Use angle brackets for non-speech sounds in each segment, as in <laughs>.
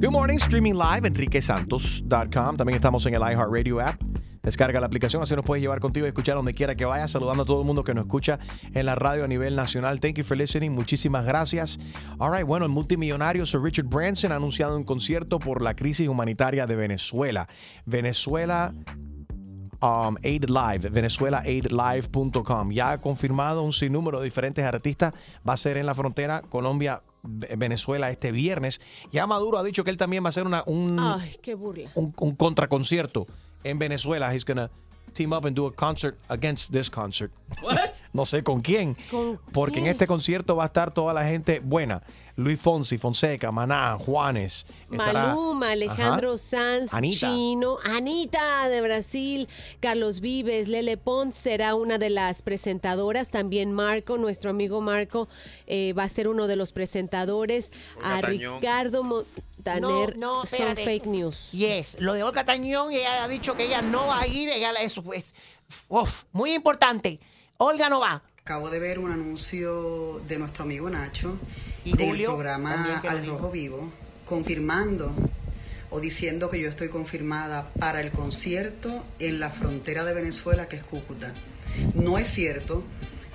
Good morning, streaming live, enriquesantos.com. También estamos en el iHeartRadio app. Descarga la aplicación, así nos puedes llevar contigo y escuchar donde quiera que vayas. Saludando a todo el mundo que nos escucha en la radio a nivel nacional. Thank you for listening. Muchísimas gracias. All right, bueno, el multimillonario Sir Richard Branson ha anunciado un concierto por la crisis humanitaria de Venezuela. Venezuela um, Aid Live, venezuelaaidlive.com. Ya ha confirmado un sinnúmero de diferentes artistas. Va a ser en la frontera Colombia. Venezuela este viernes. Ya Maduro ha dicho que él también va a hacer una, un, Ay, qué burla. un, un contraconcierto en Venezuela. He's gonna team up and do a concert against this concert. What? <laughs> No sé con quién. ¿Con Porque en este concierto va a estar toda la gente buena. Luis Fonsi, Fonseca, Maná, Juanes. estará- Maluma, Alejandro Ajá. Sanz, Anita. Chino, Anita de Brasil, Carlos Vives, Lele Pons será una de las presentadoras, también Marco, nuestro amigo Marco, eh, va a ser uno de los presentadores, a Tañón. Ricardo Montaner, No, no, son fake news. Yes, lo de Olga Tañón, ella ha dicho que ella no va a ir, ella eso es uf, muy importante. Olga no va. Acabo de ver un anuncio de nuestro amigo Nacho Y en el Julio, programa Al. Rojo Vivo, confirmando o diciendo que yo estoy confirmada para el concierto en la frontera de Venezuela, que es Cúcuta. No es cierto.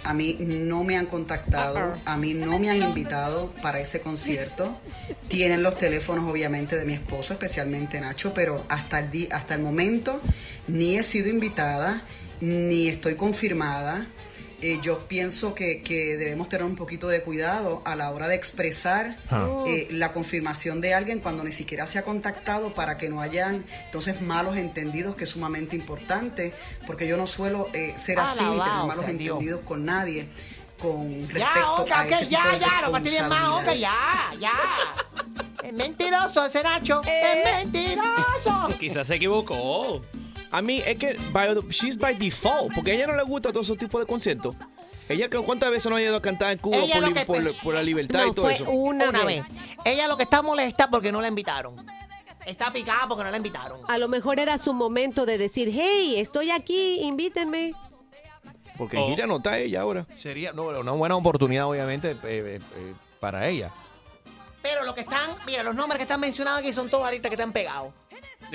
A mí no me han contactado, a mí no me han invitado para ese concierto. <laughs> Tienen los teléfonos obviamente de mi esposo, especialmente Nacho, pero hasta el, hasta el momento ni he sido invitada, ni estoy confirmada. Eh, yo pienso que, que debemos tener un poquito de cuidado a la hora de expresar Ah. eh, la confirmación de alguien cuando ni siquiera se ha contactado para que no hayan entonces malos entendidos, que es sumamente importante, porque yo no suelo eh, ser así ni tener malos sea Dios. entendidos con nadie con respecto Ya, Olga, a ese que tipo ya, de ya, no me tienen más, responsabilidad. ya, ya. Es mentiroso ese Nacho, es mentiroso. Quizás se equivocó. A mí es que by the- she's by default, porque a ella no le gusta todo ese tipo de conciertos. Ella, ¿cuántas veces no ha ido a cantar en Cuba por, lo li- que por- pe- por la libertad No, y todo fue eso? una, Una vez. vez. Ella lo que está molesta porque no la invitaron. Está picada porque no la invitaron. A lo mejor era su momento de decir, hey, estoy aquí, invítenme. Porque Oh. ella no está ella ahora. Sería no, una buena oportunidad, obviamente, eh, eh, eh, para ella. Pero los que están, mira, los nombres que están mencionados aquí son todos ahorita que están pegados.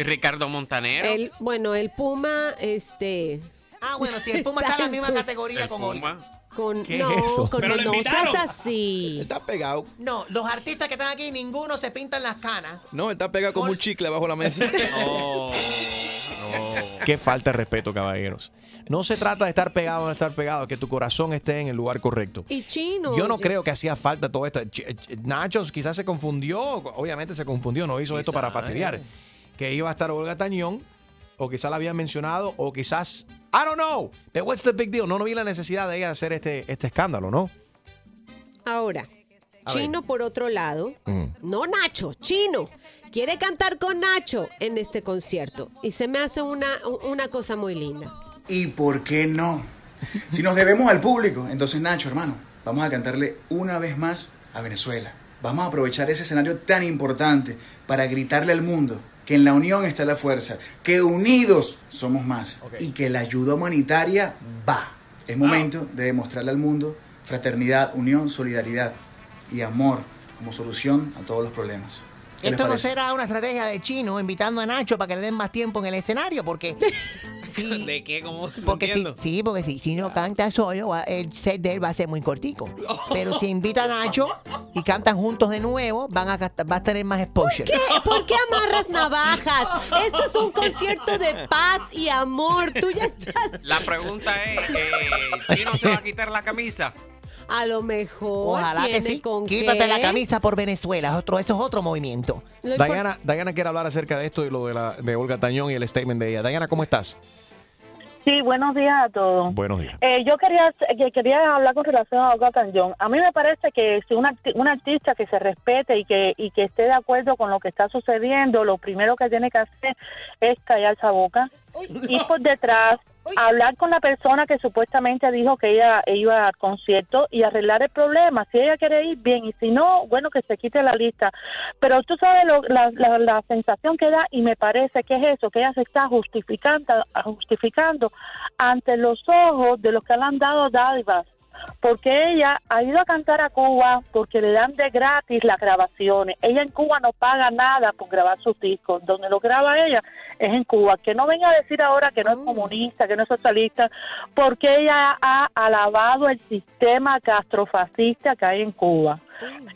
Ricardo Montanero. El, bueno, el Puma, este, Ah, bueno, si el <laughs> Puma está en la misma categoría con Olga. Puma. con ¿Qué no, es eso? con Pero no, no seas así. Está pegado. No, los artistas que están aquí, ninguno se pintan las canas. No, está pegado como un chicle bajo la mesa. <laughs> Oh, Qué falta de respeto, caballeros. No se trata de estar pegado o no estar pegado, que tu corazón esté en el lugar correcto. Y chino. Yo no creo que hacía falta todo esto. Ch- ch- Nachos quizás se confundió, obviamente se confundió, no hizo esto para fastidiar. eh. Que iba a estar Olga Tañón, o quizás la habían mencionado, o quizás, I don't know, but what's the big deal? No, no vi la necesidad de ella de hacer este, este escándalo, ¿no? Ahora, A Chino por otro lado, Mm. no Nacho, Chino, quiere cantar con Nacho en este concierto. Y se me hace una, una cosa muy linda. ¿Y por qué no? Si nos debemos al público, entonces Nacho, hermano, vamos a cantarle una vez más a Venezuela. Vamos a aprovechar ese escenario tan importante para gritarle al mundo que en la unión está la fuerza, que unidos somos más y que la ayuda humanitaria va. Es momento de demostrarle al mundo fraternidad, unión, solidaridad y amor como solución a todos los problemas. ¿Qué les Esto no será una estrategia de chino invitando a Nacho para que le den más tiempo en el escenario, porque. <laughs> sí, <laughs> ¿De qué? ¿Cómo? No porque si, sí, porque si Chino canta solo, el set de él va a ser muy cortico. <laughs> Pero si invita a Nacho y cantan juntos de nuevo, van a, va a tener más exposure. ¿Qué? ¿Por qué amarras navajas? Esto es un concierto de paz y amor. Tú ya estás. La pregunta es, eh, ¿Chino se va a quitar la camisa? A lo mejor. Ojalá que sí. con Quítate qué. la camisa por Venezuela. Otro, eso es otro movimiento. Diana, Diana quiere hablar acerca de esto y lo de, la, de Olga Tañón y el statement de ella. Diana, ¿cómo estás? Sí, buenos días a todos. Buenos días. Eh, yo quería que quería hablar con relación a Olga Tañón. A mí me parece que si un, arti- un artista que se respete y que y que esté de acuerdo con lo que está sucediendo, lo primero que tiene que hacer es callar esa boca, ir por detrás, hablar con la persona que supuestamente dijo que ella iba al concierto y arreglar el problema. Si ella quiere ir, bien, y si no, bueno, que se quite la lista. Pero tú sabes lo- la, la- la sensación que da y me parece que es eso, que ella se está justificando, justificando ante los ojos de los que le han dado dádivas. Porque ella ha ido a cantar a Cuba porque le dan de gratis las grabaciones. Ella en Cuba no paga nada por grabar sus discos. Donde lo graba ella es en Cuba. Que no venga a decir ahora que no es comunista, que no es socialista, porque ella ha alabado el sistema castrofascista que hay en Cuba.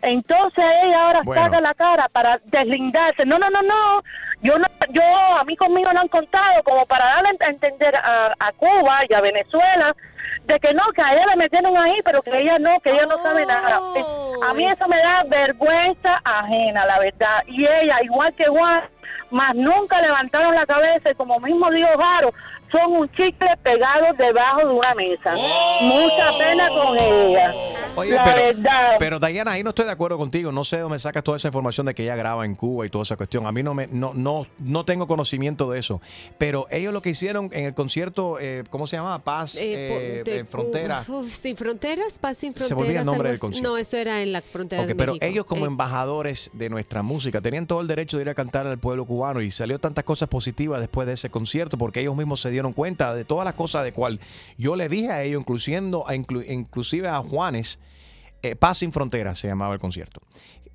Entonces ella ahora Bueno. saca la cara para deslindarse. No, no, no, no. Yo no, yo a mí conmigo no han contado como para darle a entender a, a Cuba y a Venezuela de que no, que a ella le metieron ahí, pero que ella no, que ella no sabe nada. Eh, A mí eso me da vergüenza ajena, la verdad. Y ella, igual que Juan, más nunca levantaron la cabeza y como mismo dijo Jaro, son un chicle pegado debajo de una mesa. Mucha pena con ella. Oye, la pero, verdad. pero Diana, ahí no estoy de acuerdo contigo. No sé dónde sacas toda esa información de que ella graba en Cuba y toda esa cuestión. A mí no me, no, no, no tengo conocimiento de eso. Pero ellos lo que hicieron en el concierto, eh, ¿cómo se llama? Paz, Eh, eh, eh, Frontera. <laughs> Uf, sin fronteras, paz sin Se fronteras. me olvida el nombre del concierto. No, eso era en la frontera Ok, de pero México. ellos como Eh, embajadores de nuestra música tenían todo el derecho de ir a cantar al pueblo cubano y salió tantas cosas positivas después de ese concierto porque ellos mismos se dieron cuenta de todas las cosas de cual yo le dije a ellos, incluyendo, a inclu- inclusive a Juanes, eh, Paz sin Fronteras se llamaba el concierto.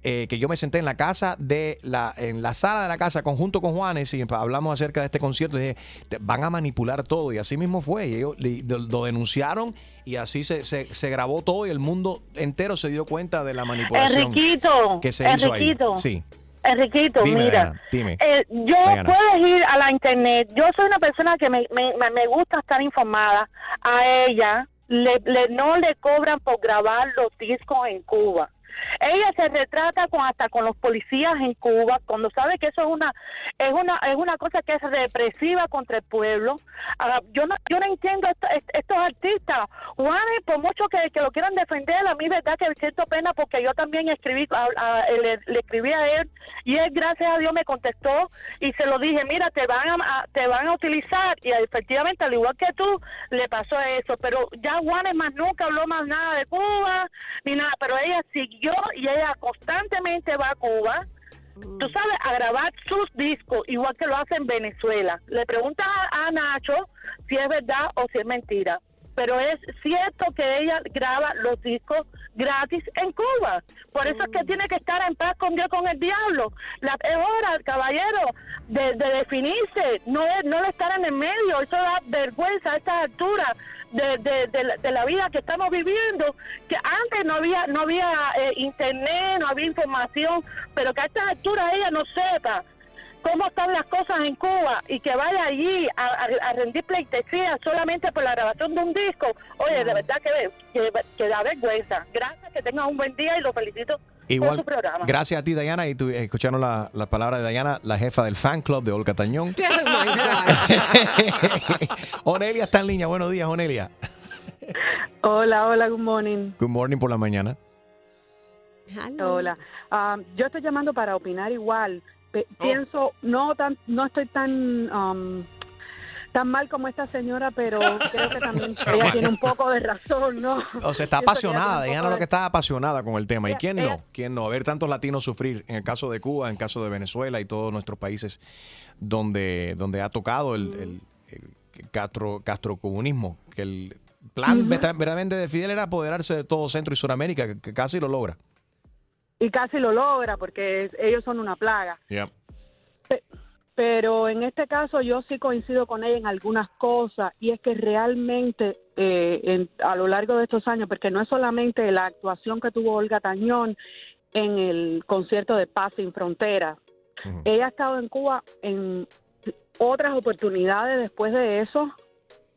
Eh, que yo me senté en la casa de la en la sala de la casa conjunto con Juanes y hablamos acerca de este concierto y dije "Te- van a manipular todo y así mismo fue y ellos lo, denunciaron y así se, se, se grabó todo y el mundo entero se dio cuenta de la manipulación Enriquito, que se hizo ahí. Enriquito. Sí. Enriquito, Dime, mira, Diana, dime. eh, yo Diana. puedes ir a la internet. Yo soy una persona que me, me, me- me gusta estar informada. A ella le, le- no le cobran por grabar los discos en Cuba. Ella se retrata con hasta con los policías en Cuba cuando sabe que eso es una es una es una cosa que es represiva contra el pueblo. Ah, yo no yo no entiendo esto- est- estos artistas. Juanes, por mucho que, lo quieran defender, a mí verdad que siento pena porque yo también escribí le, escribí a él y él gracias a Dios me contestó y se lo dije, mira, te van a- te van a utilizar y efectivamente al igual que tú le pasó eso, pero ya Juanes más nunca habló más nada de Cuba ni nada, pero ella siguió y ella constantemente va a Cuba. Tú sabes, a grabar sus discos, igual que lo hace en Venezuela. Le preguntas a, a Nacho si es verdad o si es mentira. Pero es cierto que ella graba los discos gratis en Cuba. Por eso es que tiene que estar en paz con Dios, con el diablo. La, es hora, caballero, de, de definirse, no es, no de estar en el medio. Eso da vergüenza a estas alturas de, de, de la, de la vida que estamos viviendo. Que antes no había, no había eh, internet, no había información, pero que a estas alturas ella no sepa cómo están las cosas en Cuba y que vaya allí a, a- a rendir pleitesía solamente por la grabación de un disco, oye, de verdad que, que, que da vergüenza. Gracias, que tengas un buen día y lo felicito Igual, programa. gracias a ti, Diana, y tu- escucharon la, la palabra de Diana, la jefa del fan club de Olga Tañón. <laughs> <laughs> Onelia está en línea. Buenos días, Onelia. Hola, hola, good morning. Good morning por la mañana. Hola. Ah, yo estoy llamando para opinar igual. Pe- Oh. Pienso, no tan, no estoy tan um, tan mal como esta señora, pero <laughs> creo que también ella tiene un poco de razón, ¿no? O sea, está ella apasionada. Diana poco lo que está apasionada con el tema. ¿Y quién ella- no? ¿Quién no? A ver tantos latinos sufrir en el caso de Cuba, en el caso de Venezuela y todos nuestros países donde, donde ha tocado el, el- el castro, castrocomunismo. Que el plan verda- verdaderamente de Fidel era apoderarse de todo Centro y Sudamérica, que, que casi lo logra. Y casi lo logra porque ellos son una plaga. Pero en este caso yo sí coincido con ella en algunas cosas y es que realmente eh, en- a lo largo de estos años, porque no es solamente la actuación que tuvo Olga Tañón en el concierto de Paz sin Fronteras, ella ha estado en Cuba en otras oportunidades después de eso.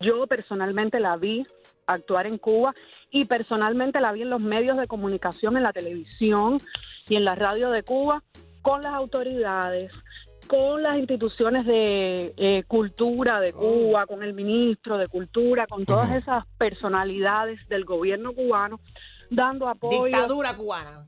Yo personalmente la vi actuar en Cuba y personalmente la vi en los medios de comunicación, en la televisión y en la radio de Cuba, con las autoridades, con las instituciones de eh, cultura de Cuba, con el ministro de cultura, con todas esas personalidades del gobierno cubano, dando apoyo. Dictadura cubana.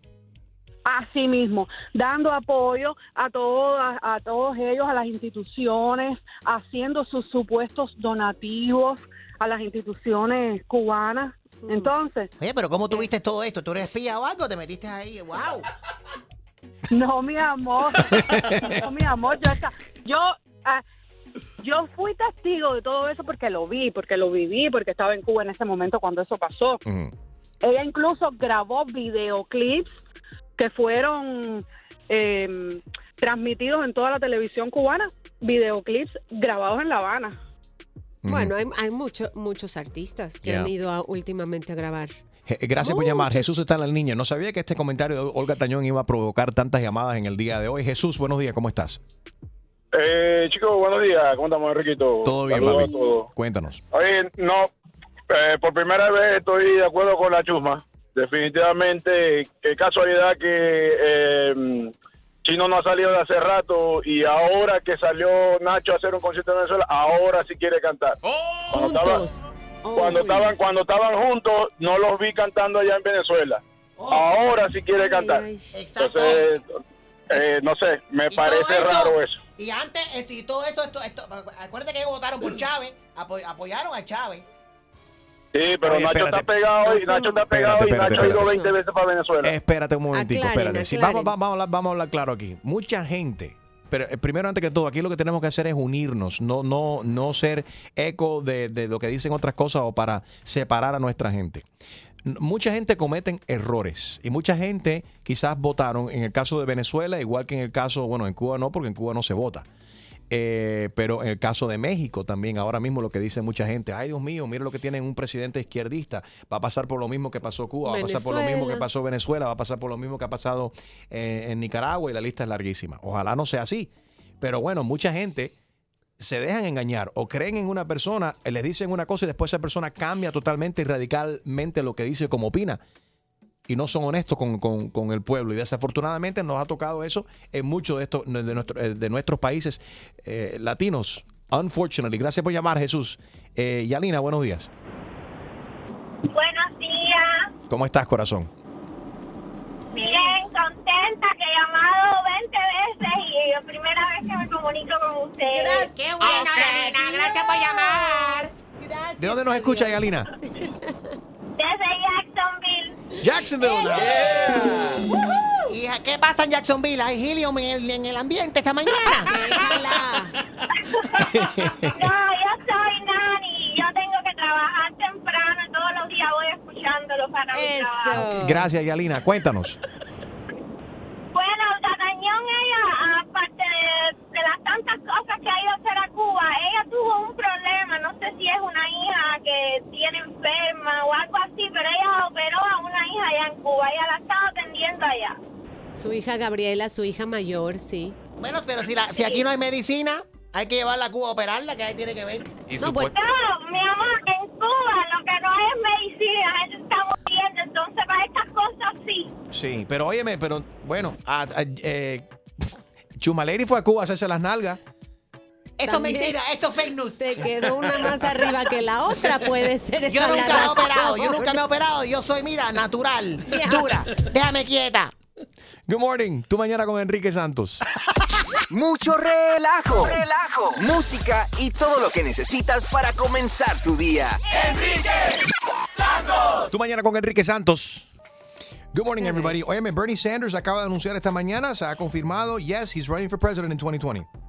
Así mismo, dando apoyo a todas, a todos ellos, a las instituciones, haciendo sus supuestos donativos a las instituciones cubanas. Entonces, Oye, pero ¿cómo tuviste todo esto? ¿Tú eres espía o algo? ¿Te metiste ahí? ¡Wow! No, mi amor, no, mi amor, yo, esta- yo, ah, yo fui testigo de todo eso porque lo vi, porque lo viví, porque estaba en Cuba en ese momento cuando eso pasó. Ella incluso grabó videoclips que fueron eh, transmitidos en toda la televisión cubana, videoclips grabados en La Habana. Bueno, hay, hay mucho- muchos artistas que Yeah. han ido a- últimamente a grabar. Gracias por llamar. Jesús está en la línea. No sabía que este comentario de Olga Tañón iba a provocar tantas llamadas en el día de hoy. Jesús, buenos días, ¿cómo estás? Eh, chicos, buenos días. ¿Cómo estamos, Enriquito? Todo bien, Saludos papi. a todos. Cuéntanos. Oye, no, eh, por primera vez estoy de acuerdo con la chusma. Definitivamente, qué casualidad que eh, Chino no ha salido de hace rato y ahora que salió Nacho a hacer un concierto en Venezuela, ahora sí quiere cantar. Cuando, cuando estaban cuando estaban juntos, no los vi cantando allá en Venezuela. Ahora sí quiere cantar. Entonces, eh, no sé, me parece eso- raro eso. Y antes, eh, si todo eso, esto, esto- acuérdate que ellos votaron por Chávez, apo- apoyaron a Chávez. Sí, pero Oye, Nacho espérate. está pegado y Nacho está pegado Espérate, y espérate, Nacho ha ido espérate. 20 veces para Venezuela. Espérate un momentico, Aclaren, espérate. Sí, aclaren. vamos, vamos, a hablar, vamos a hablar claro aquí. Mucha gente, pero eh, primero antes que todo, aquí lo que tenemos que hacer es unirnos, no, no, no ser eco de, de lo que dicen otras cosas o para separar a nuestra gente. Mucha gente cometen errores y mucha gente quizás votaron en el caso de Venezuela, igual que en el caso, bueno, en Cuba no, porque en Cuba no se vota. Eh, pero en el caso de México también, ahora mismo lo que dice mucha gente, ay Dios mío, mira lo que tienen un presidente izquierdista, va a pasar por lo mismo que pasó Cuba, va a pasar por lo mismo que pasó Venezuela, va a pasar por lo mismo que ha pasado eh, en Nicaragua y la lista es larguísima. Ojalá no sea así. Pero bueno, mucha gente se dejan engañar o creen en una persona, eh, les dicen una cosa y después esa persona cambia totalmente y radicalmente lo que dice como opina. Y no son honestos con, con- con el pueblo. Y desafortunadamente nos ha tocado eso en muchos de, estos, de, nuestro- eh, de nuestros países eh, latinos. Unfortunately. Gracias por llamar, Jesús. Eh, Yalina, buenos días. Buenos días. ¿Cómo estás, corazón? Bien, contenta que he llamado 20 veces y es la primera vez que me comunico con ustedes. ¡Qué bueno, Yalina! Gracias por llamar. ¿De dónde nos escucha, Yalina? Jacksonville. Hija, ¿qué pasa en Jacksonville? ¿Hay helium en el, en el ambiente esta mañana? <laughs> No, yo soy Nani yo tengo que trabajar temprano y todos los días voy escuchándolo para mi trabajo. Gracias, Yalina. Cuéntanos. Bueno, Tatañón, ella, aparte de, de las tantas cosas que ha ido a hacer a Cuba, ella tuvo un problema, no sé si es una hija que tiene enferma o algo así, pero ella operó a una hija allá en Cuba, ella la estaba atendiendo allá. Su hija Gabriela, su hija mayor, sí. Bueno, pero si, la- si aquí no hay medicina, hay que llevarla a Cuba a operarla, que ahí tiene que ver. No, pues, No, mi amor, en Cuba lo que no es medicina, la gente está muriendo, entonces para estas cosas sí. Sí, pero óyeme, pero bueno, a- a- eh, Chumaleri fue a Cuba a hacerse las nalgas. Eso es mentira, eso es fake news. Se quedó una más arriba que la otra, puede ser. Yo nunca me he operado, yo nunca me he operado, yo soy, mira, natural, <laughs> dura. Déjame quieta. Good morning. Tú mañana con Enrique Santos. Mucho relajo, relajo, música y todo lo que necesitas para comenzar tu día. Enrique Santos. Tú mañana con Enrique Santos. Good morning, everybody. Óyeme, Bernie Sanders acaba de anunciar esta mañana, se ha confirmado, yes, he's running for president in 2020.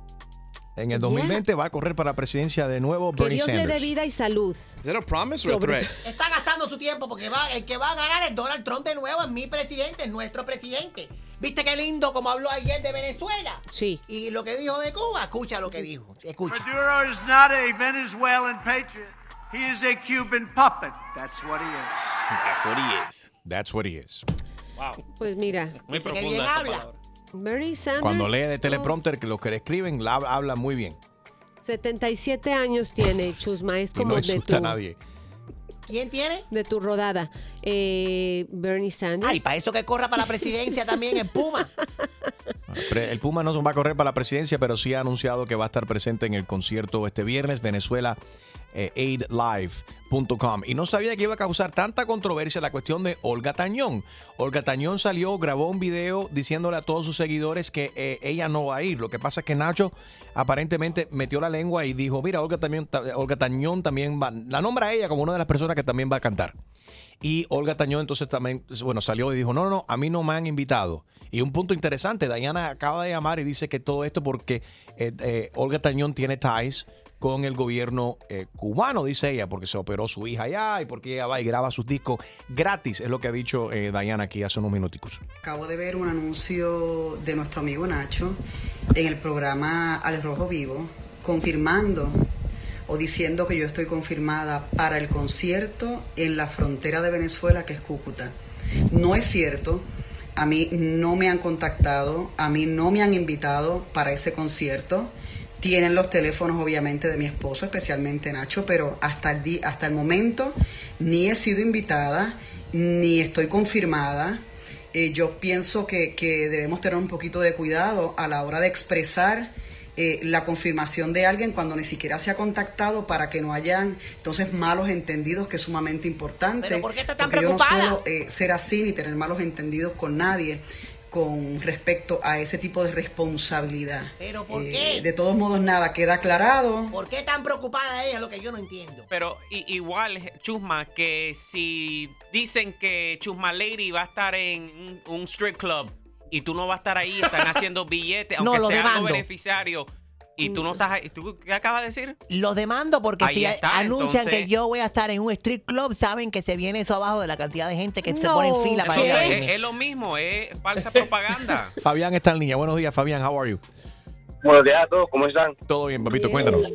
En el 2020 va a correr para la presidencia de nuevo Que Bernie Dios le dé Sanders. vida y salud. ¿Es that a promise or a Sobre- threat? Está gastando su tiempo porque va, el que va a ganar es Donald Trump de nuevo, es mi presidente, es nuestro presidente. ¿Viste qué lindo como habló ayer de Venezuela? Sí. Y lo que dijo de Cuba, escucha lo que dijo. Escucha. Maduro is not a Venezuelan patriot. He is a Cuban puppet. That's what he is. That's what he is. That's what he is. Pues mira. Muy que bien habla. Bernie Sanders. Cuando lee de teleprompter, que lo que le escriben, la habla, muy bien. 77 años tiene Chusma, es Y como no de insulta a tu, nadie. ¿Quién tiene? de tu rodada. Eh, Bernie Sanders. Ay, para eso que corra para la presidencia también en Puma. Pre- El Puma no va a correr para la presidencia, pero sí ha anunciado que va a estar presente en el concierto este viernes, Venezuela. Eh, aidlive.com y no sabía que iba a causar tanta controversia la cuestión de Olga Tañón. Olga Tañón salió, grabó un video diciéndole a todos sus seguidores que eh, ella no va a ir. Lo que pasa es que Nacho aparentemente metió la lengua y dijo, mira, Olga, también, Olga Tañón también va, la nombra a ella como una de las personas que también va a cantar. Y Olga Tañón entonces también, bueno, salió y dijo, no, no, a mí no me han invitado. Y un punto interesante, Diana acaba de llamar y dice que todo esto porque eh, eh, Olga Tañón tiene ties con el gobierno eh, cubano, dice ella, porque se operó su hija allá y porque ella va y graba sus discos gratis, es lo que ha dicho eh, Diana aquí hace unos minuticos. Acabo de ver un anuncio de nuestro amigo Nacho en el programa Al Rojo Vivo, confirmando o diciendo que yo estoy confirmada para el concierto en la frontera de Venezuela, que es Cúcuta. No es cierto, a mí no me han contactado, a mí no me han invitado para ese concierto. Tienen los teléfonos obviamente de mi esposo, especialmente Nacho, pero hasta el, di- hasta el momento ni he sido invitada, ni estoy confirmada. Eh, yo pienso que, que debemos tener un poquito de cuidado a la hora de expresar eh, la confirmación de alguien cuando ni siquiera se ha contactado para que no hayan entonces malos entendidos, que es sumamente importante. ¿Pero por qué está tan porque yo no suelo eh, ser así ni tener malos entendidos con nadie con respecto a ese tipo de responsabilidad. ¿Pero por Eh, qué? de todos modos, nada, queda aclarado. ¿Por qué tan preocupada ella? Es lo que yo no entiendo. Pero igual, Chusma, que si dicen que Chusma Lady va a estar en un, strip club y tú no vas a estar ahí, están <laughs> haciendo billetes, No, aunque lo sea demando. beneficiario, y tú no estás ahí. ¿Tú qué acabas de decir? Los demando porque Ahí si está, anuncian entonces- que yo voy a estar en un street club, saben que se viene eso abajo de la cantidad de gente que se No. pone en fila para ir a Entonces, verme. es, es lo mismo, es falsa propaganda. <laughs> Fabián está en línea. Buenos días, Fabián. How are you? Buenos días a todos, ¿cómo están? Todo bien, papito, cuéntanos.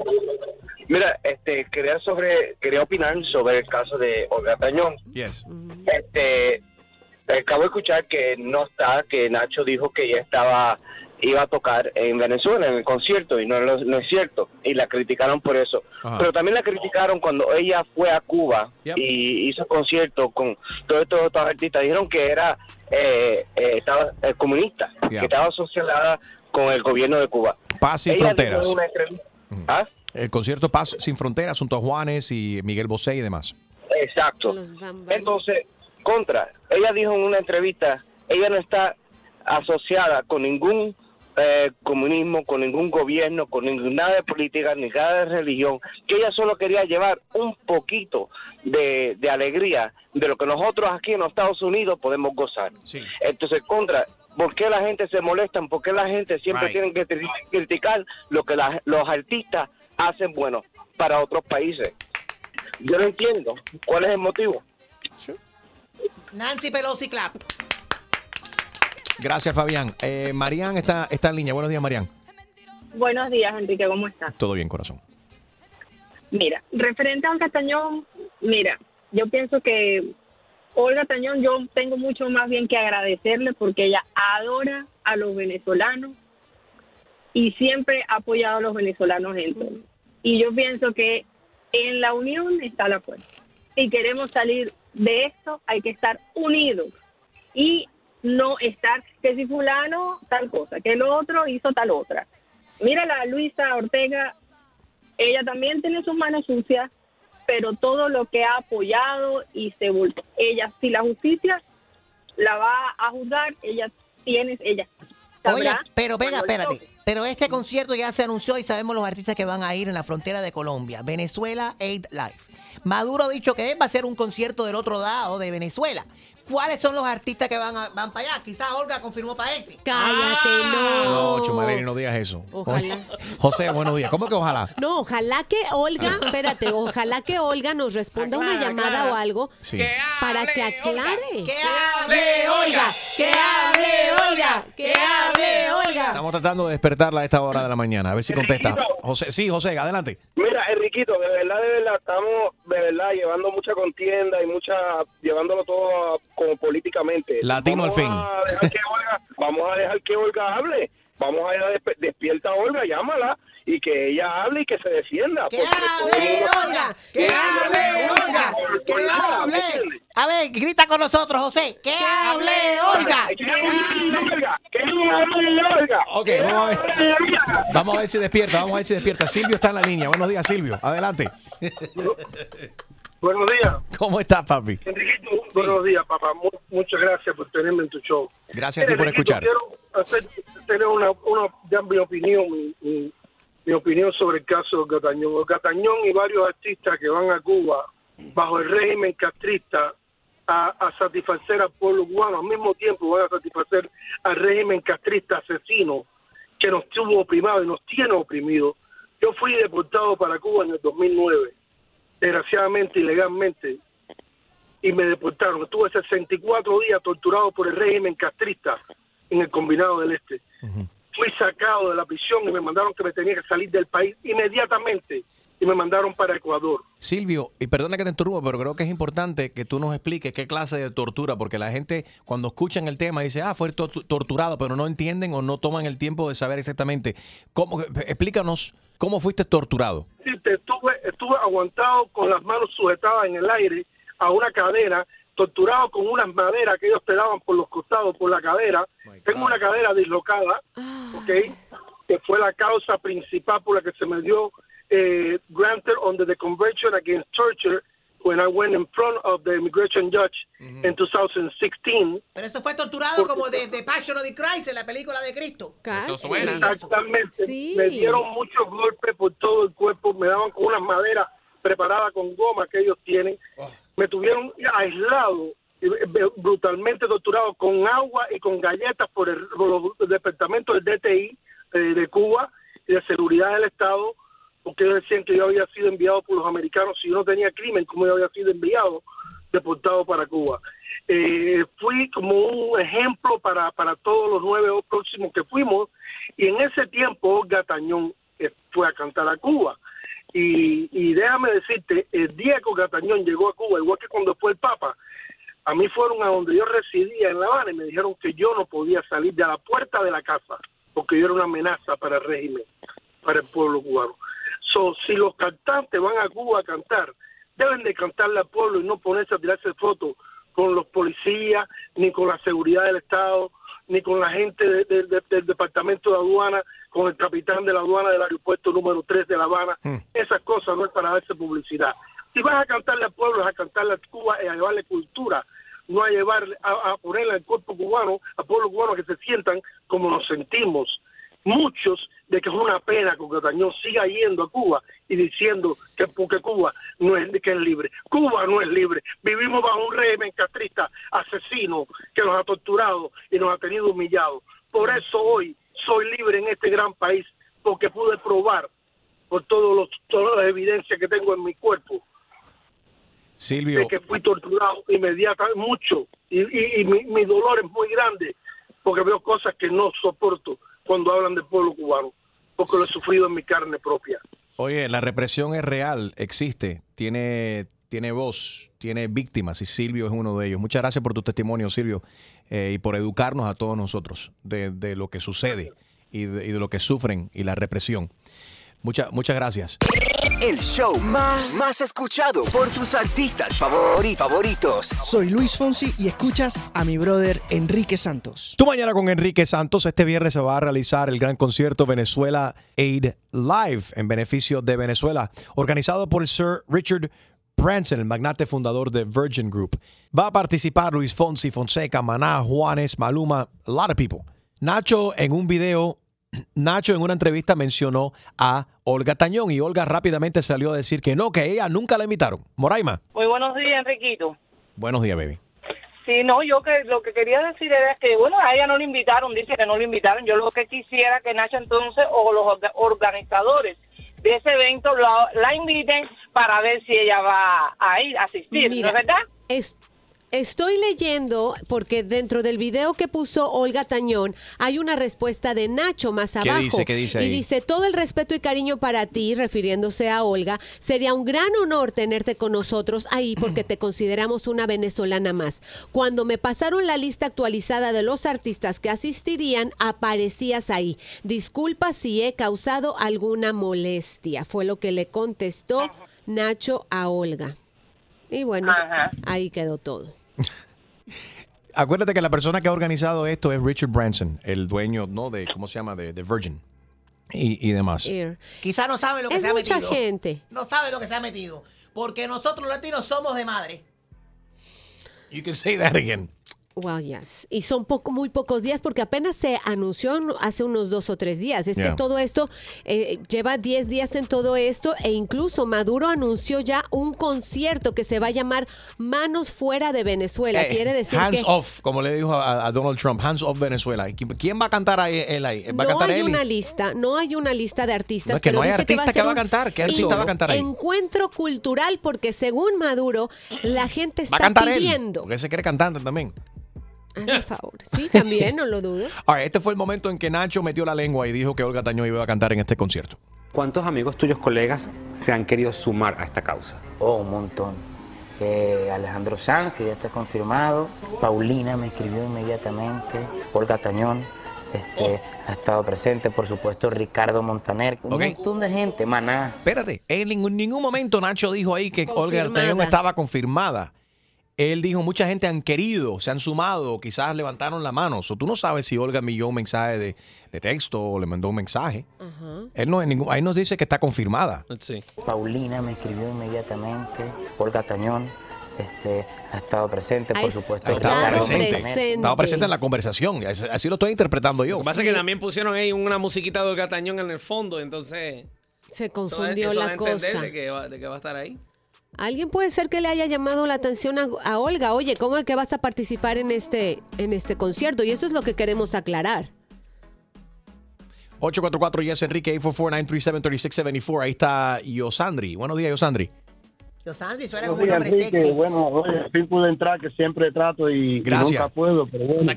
Mira, este, quería sobre, quería opinar sobre el caso de Olga Tañón. Yes. Este, acabo de escuchar que no está, que Nacho dijo que ella estaba, iba a tocar en Venezuela en el concierto y no, no es cierto y la criticaron por eso. Ajá. Pero también la criticaron cuando ella fue a Cuba y hizo concierto con todos estos otros artistas. Dijeron que era eh, eh, estaba eh, comunista, Yeah. que estaba asociada con el gobierno de Cuba. Paz sin Ella fronteras. ¿Ah? El concierto Paz sin fronteras junto a Juanes y Miguel Bosé y demás. Exacto. Entonces, contra, ella dijo en una entrevista, ella no está asociada con ningún eh, comunismo, con ningún gobierno, con ningún- nada de política, ni nada de religión, que ella solo quería llevar un poquito de, de alegría de lo que nosotros aquí en los Estados Unidos podemos gozar. Entonces, contra, ¿por qué la gente se molesta? ¿Por qué la gente siempre Right. tiene que criticar lo que la- los artistas hacen bueno para otros países? Yo no entiendo. ¿Cuál es el motivo? Nancy Pelosi Clap. Gracias, Fabián. Eh, Marian está, está en línea. Buenos días, Marian. Buenos días, Enrique, ¿cómo estás? Todo bien, corazón. Mira, referente a Olga Tañón, mira, yo pienso que Olga Tañón, yo tengo mucho más bien que agradecerle porque ella adora a los venezolanos y siempre ha apoyado a los venezolanos en todo. Y yo pienso que en la unión está la fuerza. Si queremos salir de esto, hay que estar unidos y no estar que si fulano tal cosa, que el otro hizo tal otra. Mira la Luisa Ortega, ella también tiene sus manos sucias, pero todo lo que ha apoyado y se vol- ella si la justicia la va a juzgar, ella tiene ella Oye, pero venga, espérate. Pero este concierto ya se anunció y sabemos los artistas que van a ir en la frontera de Colombia. Venezuela Aid Life. Maduro ha dicho que va a ser un concierto del otro lado de Venezuela. ¿Cuáles son los artistas que van, a- van para allá? Quizás Olga confirmó para ese. Cállate, no. No, Chumaleri, no digas eso. Ojalá. <laughs> José, buenos días. ¿Cómo que ojalá? No, ojalá que Olga, espérate, ojalá que Olga nos responda una Aclara, llamada aclara. o algo Sí. Que para que aclare. ¡Que hable Olga! ¡Que hable Olga! ¡Que hable Olga! Estamos tratando de despertarla a esta hora de la mañana. A ver si contesta. José, sí, José, adelante. Mira, Enriquito, de verdad, de verdad, estamos de verdad llevando mucha contienda y mucha, llevándolo todo a- como políticamente. Latino al fin. a dejar que Olga- <laughs> vamos a dejar que Olga hable. Vamos a despierta a Olga, llámala y que ella hable y que se defienda. ¡Que hable, Olga! ¡Que hable, Olga! ¡Que hable! A ver, grita con nosotros, José. ¡Que hable, Olga! Ok, vamos a ver. Vamos a ver si despierta, vamos a ver si despierta. Silvio está en la línea. Buenos días, Silvio. Adelante. Buenos días. ¿Cómo estás, papi? Enriquito, buenos días, papá. Mu- muchas gracias por tenerme en tu show. Gracias a ti por Enriquito, escuchar. Quiero hacer, tener una, una, ya mi opinión, mi, mi- mi opinión sobre el caso de Gatañón. Gatañón y varios artistas que van a Cuba bajo el régimen castrista a, a satisfacer al pueblo cubano, al mismo tiempo van a satisfacer al régimen castrista asesino que nos tuvo oprimido y nos tiene oprimido. Yo fui deportado para Cuba en el 2009, desgraciadamente, ilegalmente, y me deportaron. Estuve 64 días torturado por el régimen castrista en el Combinado del Este. Fui sacado de la prisión y me mandaron que me tenía que salir del país inmediatamente y me mandaron para Ecuador. Silvio, y perdona que te interrumpa, pero creo que es importante que tú nos expliques qué clase de tortura, porque la gente cuando escuchan el tema dice, ah, fue tortu- torturado, pero no entienden o no toman el tiempo de saber exactamente. ¿Cómo, explícanos cómo fuiste torturado. Sí, te estuve, estuve aguantado con las manos sujetadas en el aire a una cadera, torturado con unas maderas que ellos te daban por los costados, por la cadera. Tengo una cadera dislocada, ¿ok? Que fue la causa principal por la que se me dio eh, granted under the Convention Against Torture when I went in front of the immigration judge in 2016. Pero eso fue torturado como de, de Passion of the Christ en la película de Cristo. Exactamente. Sí. Me dieron muchos golpes por todo el cuerpo, me daban con unas maderas preparadas con goma que ellos tienen. Me tuvieron aislado, y, eh, brutalmente torturado con agua y con galletas por el, por los departamentos del DTI eh, de Cuba y de seguridad del Estado, porque decían que yo había sido enviado por los americanos si yo no tenía crimen, como yo había sido enviado, deportado para Cuba. Eh, fui como un ejemplo para, para todos los nueve próximos que fuimos y en ese tiempo Olga Tañón eh, fue a cantar a Cuba. Y, y déjame decirte, el día que Olga Tañón llegó a Cuba, igual que cuando fue el Papa, a mí fueron a donde yo residía en La Habana y me dijeron que yo no podía salir de la puerta de la casa porque yo era una amenaza para el régimen, para el pueblo cubano. So, si los cantantes van a Cuba a cantar, deben de cantarle al pueblo y no ponerse a tirarse fotos con los policías, ni con la seguridad del Estado, ni con la gente de- de- de- del Departamento de Aduana, con el capitán de la aduana del aeropuerto número 3 de La Habana. Esas cosas no es para darse publicidad. Si vas a cantarle al pueblo, es a cantarle a Cuba y a llevarle cultura, no a llevarle, a, a ponerle al cuerpo cubano, al pueblo cubano que se sientan como nos sentimos. Muchos de que es una pena que Catañón siga yendo a Cuba y diciendo que porque Cuba no es que es libre. Cuba no es libre. Vivimos bajo un régimen castrista asesino que nos ha torturado y nos ha tenido humillados. Por eso hoy soy libre en este gran país porque pude probar por todos los, todas las evidencias que tengo en mi cuerpo Silvio, de que fui torturado inmediatamente mucho y, y- y mi, mi dolor es muy grande porque veo cosas que no soporto cuando hablan del pueblo cubano porque lo he sufrido en mi carne propia. oye, la represión es real, existe, tiene, tiene voz, tiene víctimas y Silvio es uno de ellos. Muchas gracias por tu testimonio, Silvio, eh, y por educarnos a todos nosotros de, de lo que sucede y de, y de lo que sufren y la represión. Muchas muchas gracias. El show más, más escuchado por tus artistas favori- favoritos. Soy Luis Fonsi y escuchas a mi brother Enrique Santos. Tu mañana con Enrique Santos. Este viernes se va a realizar el gran concierto Venezuela Aid Live en beneficio de Venezuela, organizado por el Sir Richard Branson, el magnate fundador de Virgin Group. Va a participar Luis Fonsi, Fonseca, Maná, Juanes, Maluma, a lot of people. Nacho en un video, Nacho en una entrevista mencionó a Olga Tañón y Olga rápidamente salió a decir que no, que ella nunca la invitaron. Moraima, Muy buenos días, Enriquito. buenos días, baby. Sí, no, yo que lo que quería decir era que, bueno, a ella no le invitaron, dice que no le invitaron. Yo lo que quisiera que Nacho entonces o los orga- organizadores de ese evento la, la inviten para ver si ella va a ir a asistir, ¿no Mira, es verdad? Es, Estoy leyendo porque dentro del video que puso Olga Tañón hay una respuesta de Nacho más ¿Qué abajo. dice? ¿Qué dice y ahí? dice, todo el respeto y cariño para ti, refiriéndose a Olga, sería un gran honor tenerte con nosotros ahí porque te consideramos una venezolana más. Cuando me pasaron la lista actualizada de los artistas que asistirían, aparecías ahí. Disculpa si he causado alguna molestia, fue lo que le contestó Nacho a Olga. Y bueno, ahí quedó todo. <laughs> Acuérdate que la persona que ha organizado esto es Richard Branson, el dueño, ¿no? De, ¿cómo se llama? De, de Virgin y, y demás. Quizá no sabe lo que Es se ha mucha metido. gente. No sabe lo que se ha metido. Porque nosotros los latinos somos de madre. You can say that again. Wow, yes. Y son poco, muy pocos días porque apenas se anunció hace unos dos o tres días. Es Yeah. que todo esto eh, lleva 10 días en todo esto e incluso Maduro anunció ya un concierto que se va a llamar Manos Fuera de Venezuela. Eh, Quiere decir hands que off, como le dijo a, a Donald Trump, hands off Venezuela. ¿Quién, va a cantar ahí, él ahí? ¿Va a no cantar hay él? una lista, no hay una lista de artistas. No, es que pero no hay artista ser que va a cantar. ¿Qué artista va a cantar ahí? Encuentro cultural porque según Maduro la gente Va está a cantar él. pidiendo. Porque él se cree cantante también. Hazme favor. Sí, también, no lo dudo. <laughs> Ahora, este fue el momento en que Nacho metió la lengua y dijo que Olga Tañón iba a cantar en este concierto. ¿Cuántos amigos tuyos, colegas, se han querido sumar a esta causa? Oh, un montón. Que Alejandro Sanz, que ya está confirmado. Paulina me escribió inmediatamente. Olga Tañón este, ha estado presente. Por supuesto, Ricardo Montaner. Un montón de gente. Maná. Espérate, en ningún, ningún momento Nacho dijo ahí que Olga. Tañón estaba confirmada. Él dijo, mucha gente han querido, se han sumado, quizás levantaron la mano. O tú no sabes si Olga envió un mensaje de, de texto o le mandó un mensaje. Él no, en ningún, ahí nos dice que está confirmada. Paulina me escribió inmediatamente. Olga Tañón este, ha estado presente. Por supuesto, Estaba Ricardo presente. Montaner. Estaba presente en la conversación. Así lo estoy interpretando yo. Lo que pasa es que también pusieron ahí una musiquita de Olga Tañón en el fondo, entonces... Se confundió eso la cosa. De que, va, de que va a estar ahí. Alguien puede ser que le haya llamado la atención a, Olga. Oye, ¿cómo es que vas a participar en este, en este concierto? Y eso es lo que queremos aclarar. 844 Yes Enrique 844-937-3674. Ahí está Yosandri. Buenos días, Yosandri. Yosandri, suena Buenos como un días, hombre Enrique. sexy. Bueno, oye, al fin pude entrar, que siempre trato y, nunca puedo, pero bueno.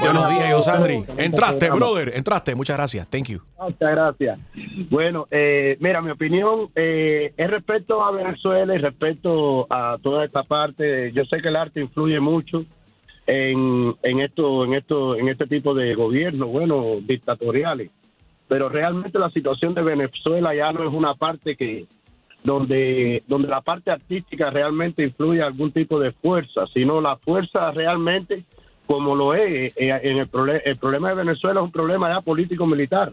Buenos días, Yosandri. Entraste, Entraste, brother. Entraste. Muchas gracias. Thank you. Muchas gracias. Bueno, eh, mira, mi opinión eh, es respecto a Venezuela y respecto a toda esta parte. Yo sé que el arte influye mucho en, en esto, en esto, en este tipo de gobiernos, bueno, dictatoriales. Pero realmente la situación de Venezuela ya no es una parte que donde donde la parte artística realmente influye algún tipo de fuerza, sino la fuerza realmente como lo es eh, en el, el problema de Venezuela es un problema ya político militar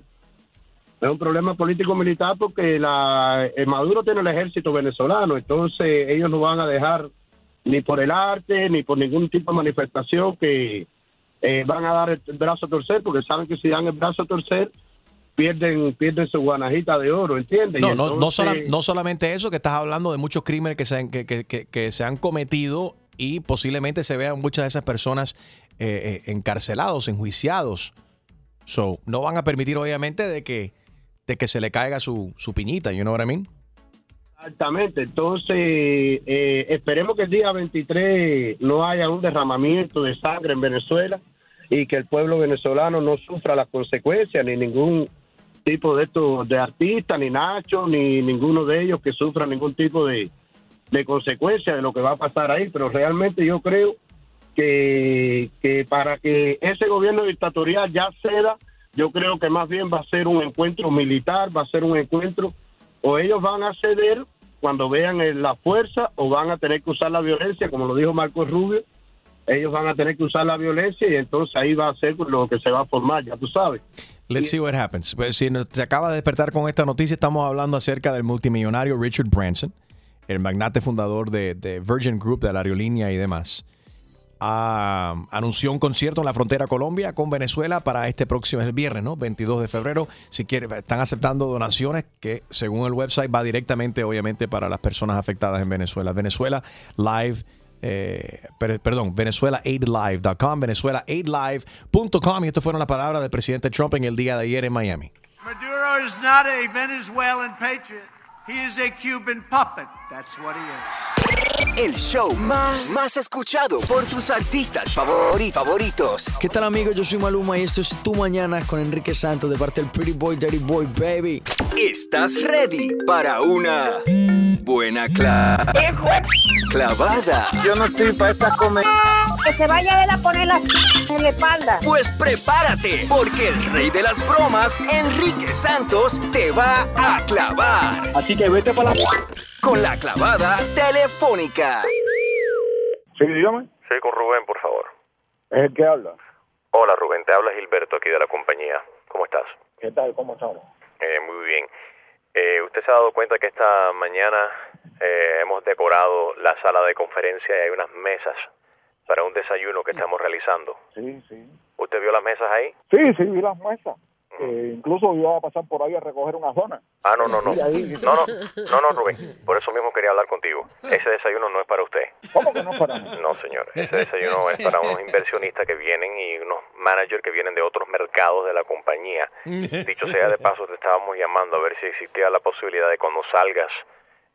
es un problema político militar porque la eh, Maduro tiene el ejército venezolano entonces ellos no van a dejar ni por el arte ni por ningún tipo de manifestación que eh, van a dar el brazo a torcer porque saben que si dan el brazo a torcer pierden pierden su guanajita de oro ¿entiendes? No, Y no, no, entonces- sola- no solamente eso, que estás hablando de muchos crímenes que se han, que, que- que- que se han cometido y posiblemente se vean muchas de esas personas eh, eh, encarcelados, enjuiciados. So, no van a permitir, obviamente, de que, de que se le caiga su, su piñita, you know what I mean? Exactamente, entonces eh, esperemos que el día 23 no haya un derramamiento de sangre en Venezuela y que el pueblo venezolano no sufra las consecuencias, ni ningún tipo de estos de artistas, ni Nacho, ni ninguno de ellos que sufra ningún tipo de, de consecuencia de lo que va a pasar ahí, pero realmente yo creo que, que para que ese gobierno dictatorial ya ceda, yo creo que más bien va a ser un encuentro militar, va a ser un encuentro, o ellos van a ceder cuando vean la fuerza o van a tener que usar la violencia, como lo dijo Marcos Rubio, ellos van a tener que usar la violencia y entonces ahí va a ser lo que se va a formar, ya tú sabes. Let's see what happens. Pues, si nos- se acaba de despertar con esta noticia, estamos hablando acerca del multimillonario Richard Branson, el magnate fundador de, de Virgin Group, de la aerolínea y demás. Ah, anunció un concierto en la frontera Colombia con Venezuela para este próximo el viernes, ¿no? 22 de febrero. Si quiere, están aceptando donaciones que, según el website, va directamente, obviamente, para las personas afectadas en Venezuela. Venezuela Live. Eh, per- perdón, venezuelaaidlive.com, venezuelaaidlive.com y estas fueron las palabras del presidente Trump en el día de ayer en Miami. Maduro is not a Venezuelan patriot. He is a Cuban puppet. That's what he is. el show más, más escuchado por tus artistas favori- favoritos. ¿Qué tal amigos? Yo soy Maluma y esto es Tu Mañana con Enrique Santos de parte del Pretty Boy, Daddy Boy, baby. ¿Estás ready para una buena cla- clavada? Yo no estoy para esta comer. Que se vaya él a poner la en la espalda. Pues prepárate, porque el rey de las bromas, Enrique Santos, te va a clavar. Así que vete para la... Con la clavada telefónica. Sí, dígame. Sí, con Rubén, por favor. Es el que habla. Hola, Rubén. Te habla Gilberto aquí de la compañía. ¿Cómo estás? ¿Qué tal? ¿Cómo estamos? Eh, muy bien. Eh, ¿Usted se ha dado cuenta que esta mañana eh, hemos decorado la sala de conferencia y hay unas mesas para un desayuno que estamos realizando? Sí, sí. ¿Usted vio las mesas ahí? Sí, sí, vi las mesas. Eh, incluso iba a pasar por ahí a recoger una zona. Ah, no, no, no. Sí, ahí. No, no, no, no, Rubén. Por eso mismo quería hablar contigo. Ese desayuno no es para usted. ¿Cómo que no es para mí? No, señor. Ese desayuno es para unos inversionistas que vienen y unos managers que vienen de otros mercados de la compañía. Dicho sea de paso, te estábamos llamando a ver si existía la posibilidad de cuando salgas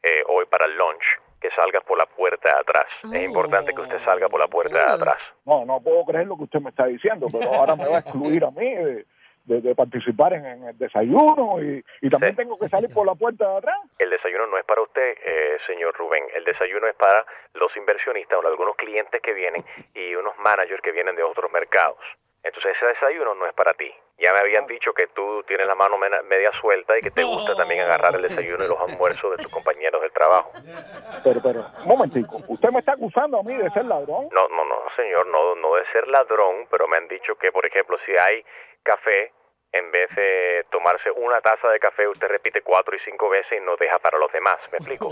eh, hoy para el lunch, que salgas por la puerta de atrás. Es importante que usted salga por la puerta de atrás. No, no puedo creer lo que usted me está diciendo, pero ahora me va a excluir a mí de, de- de participar en, en el desayuno y, y también tengo que salir por la puerta de atrás. El desayuno no es para usted, eh, señor Rubén. El desayuno es para los inversionistas o algunos clientes que vienen y unos managers que vienen de otros mercados. Entonces ese desayuno no es para ti. Ya me habían dicho que tú tienes la mano media suelta y que te gusta también agarrar el desayuno y los almuerzos de tus compañeros del trabajo. Pero, pero, un momentico, ¿usted me está acusando a mí de ser ladrón? No, no, no, señor, no, no de ser ladrón, pero me han dicho que, por ejemplo, si hay café, en vez de tomarse una taza de café, usted repite cuatro y cinco veces y no deja para los demás. ¿Me explico?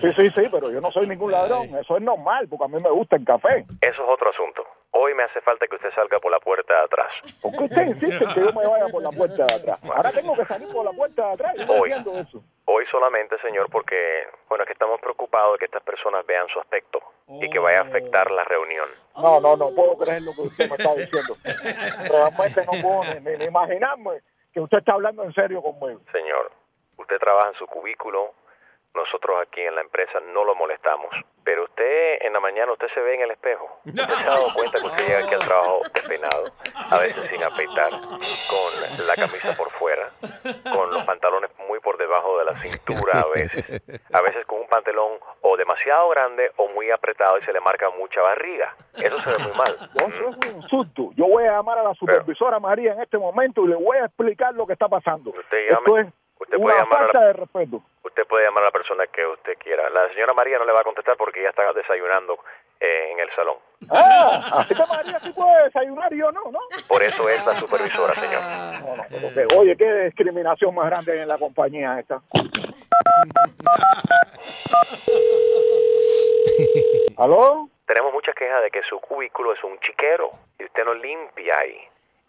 Sí, sí, sí, pero yo no soy ningún ladrón, eso es normal, porque a mí me gusta el café. Eso es otro asunto. Hoy me hace falta que usted salga por la puerta de atrás. ¿Por qué usted insiste que yo me vaya por la puerta de atrás? Ahora tengo que salir por la puerta de atrás, yo Hoy. eso. Hoy solamente, señor, porque, bueno, es que estamos preocupados de que estas personas vean su aspecto y que vaya a afectar la reunión. No, no, no puedo creer lo que usted me está diciendo. Realmente no puedo ni, ni- ni imaginarme que usted está hablando en serio conmigo. Señor, usted trabaja en su cubículo, nosotros aquí en la empresa no lo molestamos, pero usted en la mañana usted se ve en el espejo. ¿Usted se ha dado cuenta que usted llega aquí al trabajo despeinado, a veces sin afeitar, con la camisa por fuera, con los pantalones muy por debajo de la cintura a veces, a veces con un pantalón o demasiado grande o muy apretado y se le marca mucha barriga. Eso se ve muy mal. No, eso es un insulto. Yo voy a llamar a la supervisora María en este momento y le voy a explicar lo que está pasando. Usted Esto llame, es usted puede una llamar a la- falta de respeto. Usted puede llamar a la persona que usted quiera. La señora María no le va a contestar porque ya está desayunando eh, en el salón. Ah, María sí puede desayunar y yo no, ¿no? Por eso es la supervisora, señor. No, no, pero que- oye, qué discriminación más grande hay en la compañía esta. <laughs> ¿Aló? Tenemos muchas quejas de que su cubículo es un chiquero y usted no limpia ahí.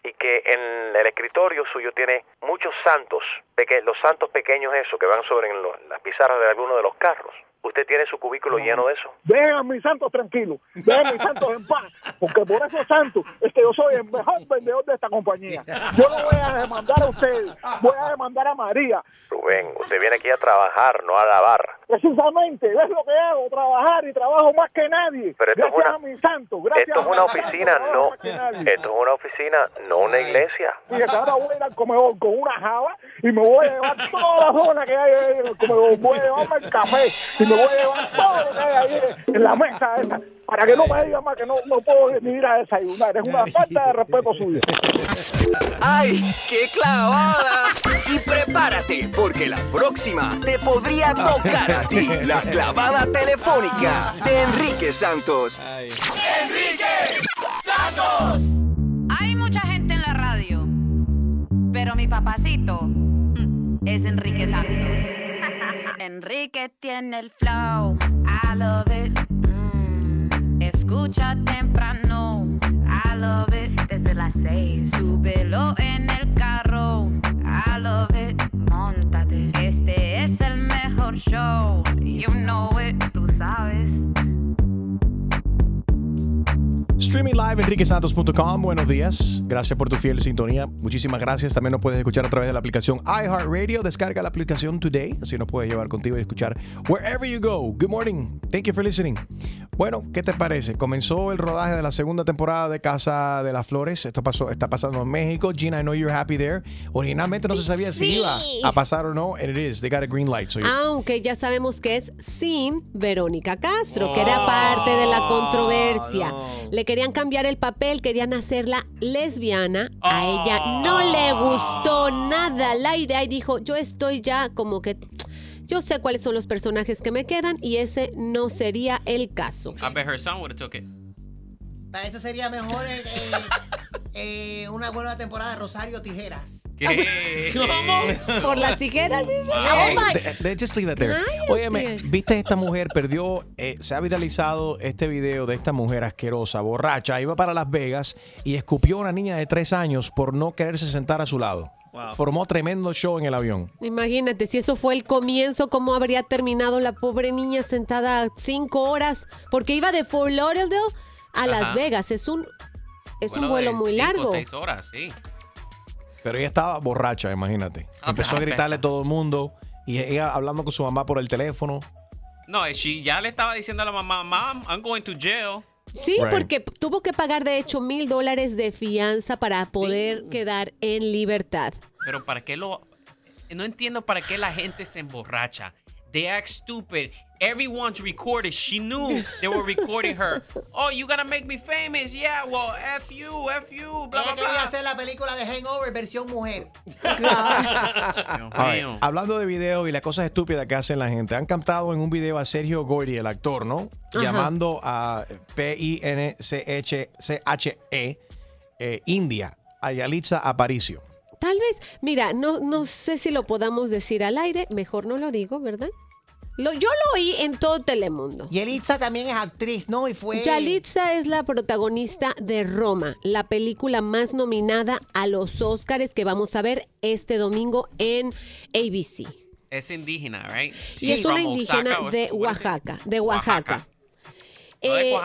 Y que en el escritorio suyo tiene muchos santos, peque- los santos pequeños esos que van sobre en lo- las pizarras de algunos de los carros. ¿Usted tiene su cubículo lleno de eso? Dejen a mis santos tranquilos, dejen a mis santos en paz, porque por esos santos es que yo soy el mejor vendedor de esta compañía. Yo no voy a demandar a ustedes, voy a demandar a María. Rubén, usted viene aquí a trabajar, no a lavar. Precisamente, es lo que hago, trabajar y trabajo más que nadie. Pero esto es gracias una- a mis santos, gracias Esto es una oficina, trabajo no. que. Esto es una oficina, no una iglesia. Fíjate, ahora voy a ir al comedor con una java y me voy a llevar toda la zona que hay ahí en el comedor. Voy a llevarme el café y me voy a llevar todo lo que hay ahí en la mesa esa. Para que no me digan más que no, no puedo ni ir a desayunar. Es una falta de respeto suyo. ¡Ay, qué clavada! Y prepárate, porque la próxima te podría tocar a ti. La clavada telefónica de Enrique Santos. ¡Enrique Santos! Hay mucha gente en la radio, pero mi papacito es Enrique Santos. <laughs> Enrique tiene el flow, I love it. Escucha temprano, I love it. Desde las seis, súbelo en el carro, I love it. Montate, este es el mejor show, you know it, tú sabes. Streaming live enriquesantos.com. Buenos días. Gracias por tu fiel sintonía. Muchísimas gracias. También nos puedes escuchar a través de la aplicación iHeartRadio. Descarga la aplicación today. Así nos puedes llevar contigo y escuchar wherever you go. Good morning. Thank you for listening. Bueno, ¿qué te parece? Comenzó el rodaje de la segunda temporada de Casa de las Flores. Esto pasó, está pasando en México. Gina, I know you're happy there. Originalmente no se sabía si iba a pasar o no. And it is. They got a green light. So Aunque ya sabemos que es sin Verónica Castro, que era parte de la controversia. Le querían cambiar el papel, querían hacerla lesbiana. A ella no le gustó nada la idea y dijo, yo estoy ya como que... Yo sé cuáles son los personajes que me quedan y ese no sería el caso. I bet her son would have took it. Para eso sería mejor eh, una buena temporada de Rosario Tijeras. ¿Qué? Por las tijeras, dice. Oh my- th- th- just leave that there. Cállate. Óyeme, viste esta mujer perdió, eh, se ha viralizado este video de esta mujer asquerosa, borracha, iba para Las Vegas y escupió a una niña de tres años por no quererse sentar a su lado. Wow. Formó tremendo show en el avión. Imagínate, si eso fue el comienzo, ¿cómo habría terminado la pobre niña sentada cinco horas? Porque iba de Fort Lauderdale a Las Ajá. Vegas. Es un, es Bueno, un vuelo muy cinco, largo. seis horas, sí. Pero ella estaba borracha, imagínate. Ah, Empezó a gritarle a todo el mundo y ella hablando con su mamá por el teléfono. No, she ya le estaba diciendo a la mamá, Mom, I'm going to jail. Sí, Right. porque tuvo que pagar de hecho mil dólares de fianza para poder quedar en libertad. Pero para qué lo... No entiendo para qué la gente se emborracha. They act stupid. Everyone's recorded. She knew they were recording her. <laughs> Oh, you gotta make me famous. Yeah, well, F you, F you, bla, Ella bla, quería bla. hacer la película de Hangover versión mujer. <laughs> Hablando de videos y las cosas estúpidas que hacen la gente, han captado en un video a Sergio Gordy, el actor, ¿no? Ajá. Llamando a P-I-N-C-H-E, eh, India, a Yalitza Aparicio. Tal vez, mira, no, no sé si lo podamos decir al aire, mejor no lo digo, ¿verdad? Lo- yo lo oí en todo Telemundo. Yelitza también es actriz, ¿no? Y fue. Yalitza es la protagonista de Roma, la película más nominada a los Oscars que vamos a ver este domingo en ABC. Es indígena, right? Y es una indígena de? Oaxaca, de Oaxaca. De Eh,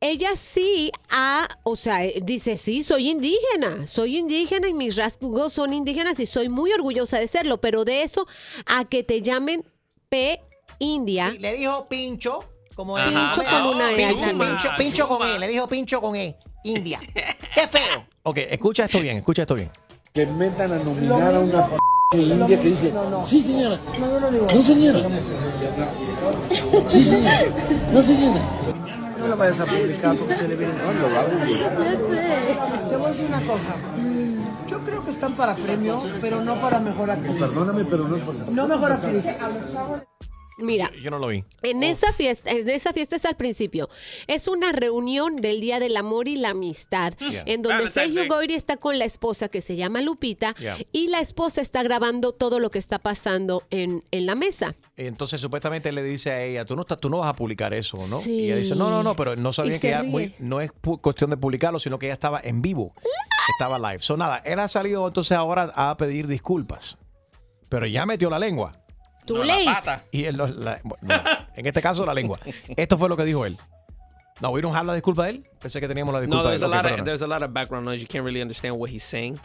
ella sí ha, o sea, eh, dice, sí, soy indígena, soy indígena y mis rasgos son indígenas y soy muy orgullosa de serlo, pero de eso a que te llamen P India. Le dijo pincho, como Ajá. Pincho con una E Pincho, pincho con E, le dijo pincho con E. India. <laughs> Qué feo. Ok, escucha esto bien, escucha esto bien. que metan a nominar a una p india que dice, sí señora, no señora, sí señora, no señora. No lo vayas a publicar porque se le viene encima. lo hago bien. Ya sé. Te voy a decir una cosa. Yo creo que están para premio, pero no para mejor actriz. Perdóname, pero no es por No mejor actriz. Mira, Yo no lo vi. En esa fiesta, en esa fiesta es al principio. Es una reunión del Día del Amor y la Amistad, Yeah. en donde Valentine's Sergio. Goyri está con la esposa que se llama Lupita Yeah. y la esposa está grabando todo lo que está pasando en, en la mesa. Entonces supuestamente le dice a ella, tú no, estás, tú no vas a publicar eso, ¿no? Sí. Y ella dice, no, no, no, pero no sabía que ella muy- no es cuestión de publicarlo, sino que ella estaba en vivo, estaba live. So nada, él ha salido entonces ahora a pedir disculpas, pero ya metió la lengua. Too late. Y él, lo- la- bueno, no, <laughs> en este caso la lengua. Esto fue lo que dijo él. No, we don't have la disculpa de él. Pensé que teníamos la No, disculpa there's de a él. Ok, lot of perdona. there's a lot of background noise. You can't really understand what he's saying.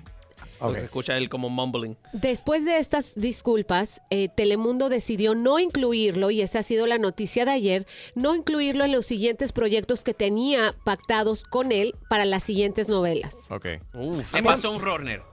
So Ok. Se escucha él como mumbling. Después de estas disculpas, eh, Telemundo decidió no incluirlo, y esa ha sido la noticia de ayer, no incluirlo en los siguientes proyectos que tenía pactados con él para las siguientes novelas. Ok. Le pasó un Rodner.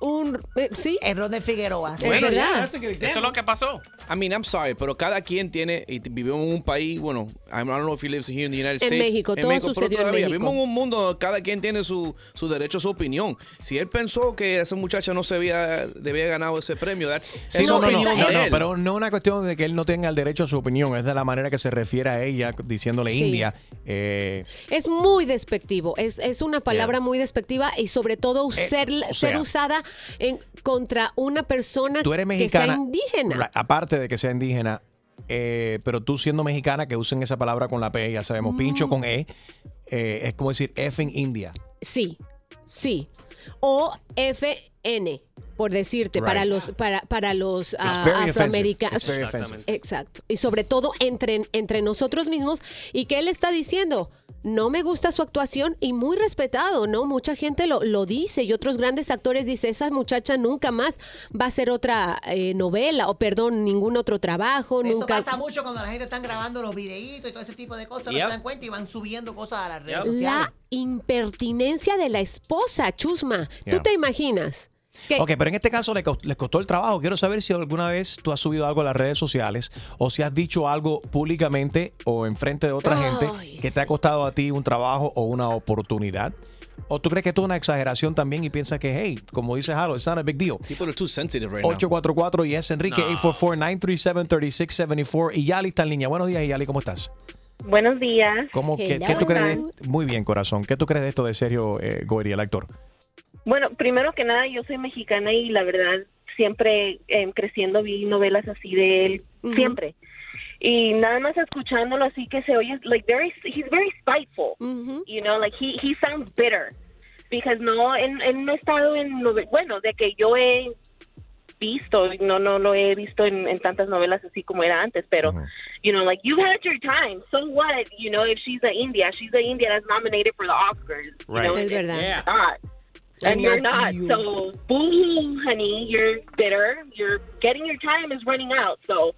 Un, eh, sí. Error de Figueroa. Es verdad. Eso es lo que pasó. I mean, I'm sorry, pero cada quien tiene y vivimos en un país, bueno, I don't know if he lives here in the United En States. México, todo pero sucedió en todavía México. Vivimos en un mundo donde cada quien tiene su, su derecho a su opinión. Si él pensó que esa muchacha no se había, debía ganado ese premio, that's, Sí, no, no, no, no, pero no una cuestión de que él no tenga el derecho a su opinión, es de la manera que se refiere a ella, diciéndole Sí. India. eh, Es muy despectivo, es, es una palabra muy despectiva y sobre todo ser, Eh, o ser sea, usada en, contra una persona tú eres que sea indígena. Aparte de que sea indígena, eh, pero tú siendo mexicana, que usen esa palabra con la P, ya sabemos, pincho con E, eh, es como decir F en India. Sí, sí. O FN, por decirte, Right. para los, para, para los ah, afroamericanos. Exacto. Y sobre todo entre, entre nosotros mismos. ¿Y qué él está diciendo? No me gusta su actuación y muy respetado, ¿no? Mucha gente lo, lo dice y otros grandes actores dicen, esa muchacha nunca más va a hacer otra eh, novela o, perdón, ningún otro trabajo, Eso nunca... pasa mucho cuando la gente está grabando los videitos y todo ese tipo de cosas, no se dan cuenta y van subiendo cosas a las redes sociales. La impertinencia de la esposa, Chusma. ¿Tú te imaginas? Que- Ok, pero en este caso le costó, les costó el trabajo. Quiero saber si alguna vez tú has subido algo a las redes sociales o si has dicho algo públicamente o enfrente de otra gente que te ha costado a ti un trabajo o una oportunidad. ¿O tú crees que esto es una exageración también y piensas que, hey, como dice Harold, it's not a big deal? People are too sensitive right now. 844 y es Enrique No. 844-937-3674 y Yali está en línea. Buenos días, Yali, ¿cómo estás? Buenos días. ¿Cómo, qué, qué tú crees? de- muy bien, corazón. ¿Qué tú crees de esto de Sergio eh, Goyri, el actor? Bueno, primero que nada, yo soy mexicana y la verdad siempre eh, creciendo vi novelas así de él, siempre. Y nada más escuchándolo así que se oye, like very, he's very spiteful, you know, like he, he sounds bitter. Because no, él, él no ha estado en, bueno, de que yo he visto, no, no lo he visto en, en tantas novelas así como era antes, pero, you know, like you've had your time, so what, you know, if she's a India, she's a India that's nominated for the Oscars, you Right. know, Es verdad. And And you're not you. So, boo, honey, you're bitter. You're getting your time is running out. So,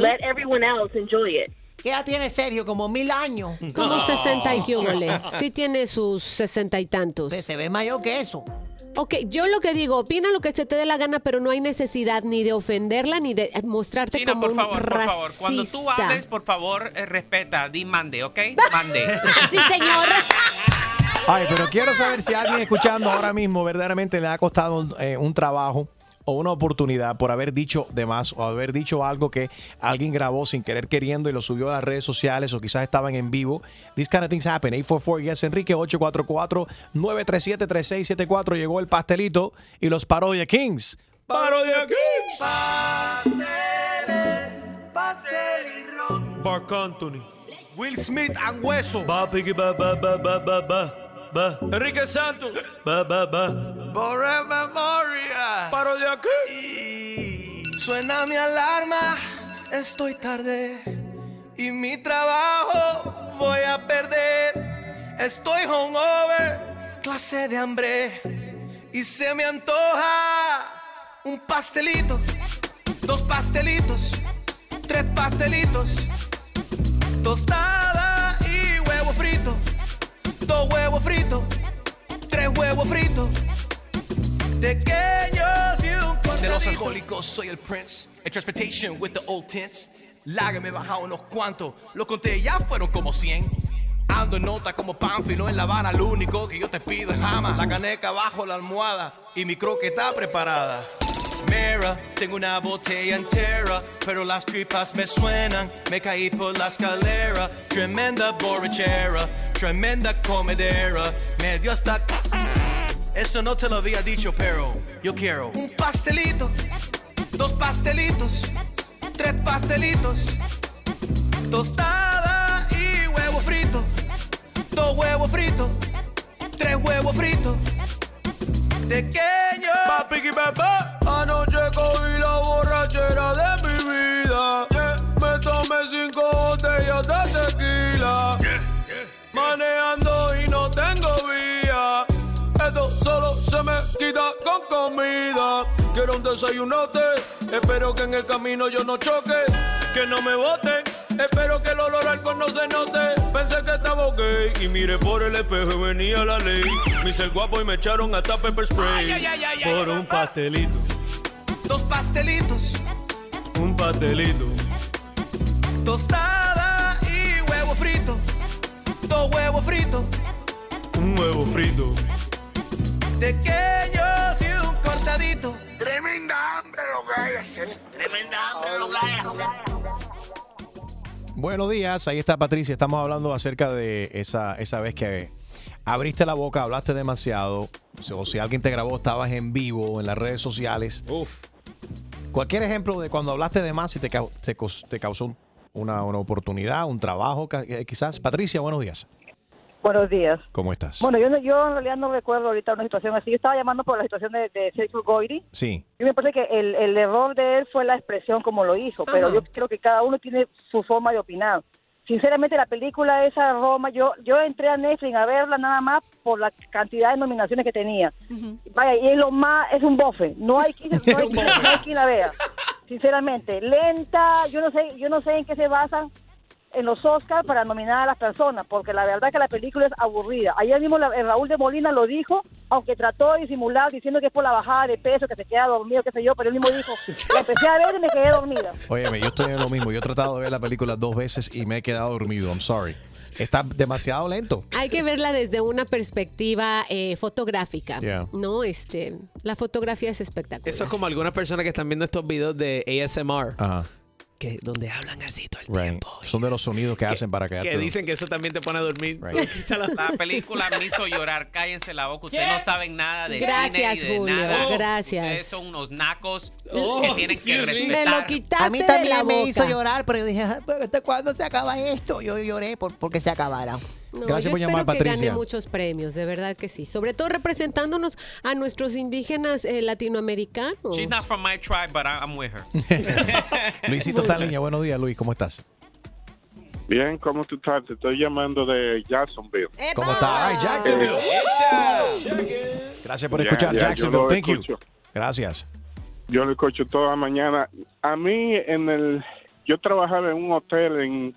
let everyone else enjoy it. ¿Qué edad tiene Sergio? Como mil años. <laughs> Como 60 y qué húbole. Sí tiene sus sesenta y tantos. Se ve mayor que eso. Ok, yo lo que digo, opina lo que se te dé la gana, pero no hay necesidad ni de ofenderla ni de mostrarte China, como por un favor, por racista. favor. Cuando tú hables, por favor, eh, respeta. Di mande, ¿ok? <laughs> Mande. sí, señor. <laughs> Ay, pero quiero saber si alguien escuchando ahora mismo verdaderamente le ha costado eh, un trabajo o una oportunidad por haber dicho de más o haber dicho algo que alguien grabó sin querer queriendo y lo subió a las redes sociales o quizás estaban en vivo. These kind of things happen. 844 yes Enrique 844-937-3674 llegó el pastelito y los Parodia Kings. Parodia Kings. Pastel y ron. Mark Anthony. Will Smith and Hueso. Va, Piggy, va, va, va, va, Enrique Santos. Va, va, va. Borre memoria. Paro de aquí. Suena mi alarma, estoy tarde. Y mi trabajo voy a perder. Estoy hungover, clase de hambre. Y se me antoja un pastelito, dos pastelitos, tres pastelitos. Tostada y huevo frito. Dos huevos fritos, tres huevos fritos. Pequeños y un De los alcohólicos soy el prince. En transportation with the old tints. Lager me he bajado unos cuantos. Lo conté, ya fueron como 100. Ando en nota como Pánfilo en La Habana. Lo único que yo te pido es jama. La caneca bajo la almohada. Y mi croqueta preparada. Mira, tengo una botella entera, pero las tripas me suenan. Me caí por la escalera. Tremenda borrachera, tremenda comedera. Me dio hasta. Esto no te lo había dicho, pero yo quiero Un pastelito, dos pastelitos, tres pastelitos. Tostada y huevo frito. Dos huevos fritos, tres huevos fritos. Pequeño. Papi, papá. Anoche cogí la borrachera de mi vida. Me tomé cinco botellas de tequila. Manejando y no tengo vía. Esto solo se me quita con comida. Quiero un desayunote. Espero que en el camino yo no choque. Que no me boten. Espero que el olor al alcohol no se note. Pensé que estaba gay y miré por el espejo y venía la ley. Me hice el guapo y me echaron hasta pepper spray. Ay, ay, ay, ay, por ay, un pastelito, Dos pastelitos, un pastelito. tostada y huevo frito. Dos huevos fritos, Un huevo frito. pequeños y un cortadito. Tremenda hambre lo que hay a hacer. Tremenda hambre lo que hay a hacer. Buenos días, ahí está Patricia. Estamos hablando acerca de esa, esa vez que abriste la boca, hablaste demasiado. O si alguien te grabó, estabas en vivo en las redes sociales. Cualquier ejemplo de cuando hablaste de más y te, te te causó una, una oportunidad, un trabajo, eh, quizás. Patricia, buenos días. Buenos días. ¿Cómo estás? Bueno, yo, no- yo en realidad no recuerdo ahorita una situación así. Yo estaba llamando por la situación de, de Sergio Goyri. Sí. Y me parece que el, el error de él fue la expresión como lo hizo, pero Ajá. yo creo que cada uno tiene su forma de opinar. Sinceramente, la película esa Roma, yo yo entré a Netflix a verla nada más por la cantidad de nominaciones que tenía. Vaya, y es lo más, es un bofe. No hay quien, no hay quien- no hay quien la vea. <laughs> Sinceramente, lenta, yo no sé, yo no sé en qué se basan en los Oscars para nominar a las personas, porque la verdad que la película es aburrida. Ayer mismo la- el Raúl de Molina lo dijo, aunque trató de disimular diciendo que es por la bajada de peso, que se queda dormido, qué sé yo, pero él mismo dijo, la empecé a ver y me quedé dormida. Óyeme, yo estoy en lo mismo. Yo he tratado de ver la película dos veces y me he quedado dormido. I'm sorry. Está demasiado lento. Hay que verla desde una perspectiva eh, fotográfica, Yeah. ¿no? Este, la fotografía es espectacular. Eso es como algunas personas que están viendo estos videos de ASMR, Ajá. Que donde hablan así todo el Right. Son de los sonidos que hacen para quedarte que dicen que eso también te pone a dormir. Right. La- La película me hizo llorar. Cállense la boca. Ustedes no saben nada de Gracias, cine y de Julio, nada. gracias. Ustedes son unos nacos Oh, que tienen que me. respetar. Me lo quitaste A mí de también la me boca. hizo llorar, pero yo dije, "Ah, pero ¿hasta cuándo se acaba esto? Yo lloré por, porque se acabara. No, Gracias yo por llamar, espero que Patricia. gane muchos premios, de verdad que sí. Sobre todo representándonos a nuestros indígenas eh, latinoamericanos. She's not from my tribe, but I- I'm with her. <laughs> Luisito línea. Buenos días, Luis. ¿Cómo estás? Bien, ¿cómo tú estás? Te estoy llamando de Jacksonville. ¿Cómo estás? Ay, Jacksonville. Gracias por escuchar, ya, yo Jacksonville. Thank you. escucho. Gracias. Yo lo escucho toda la mañana. A mí, en el, yo trabajaba en un hotel en,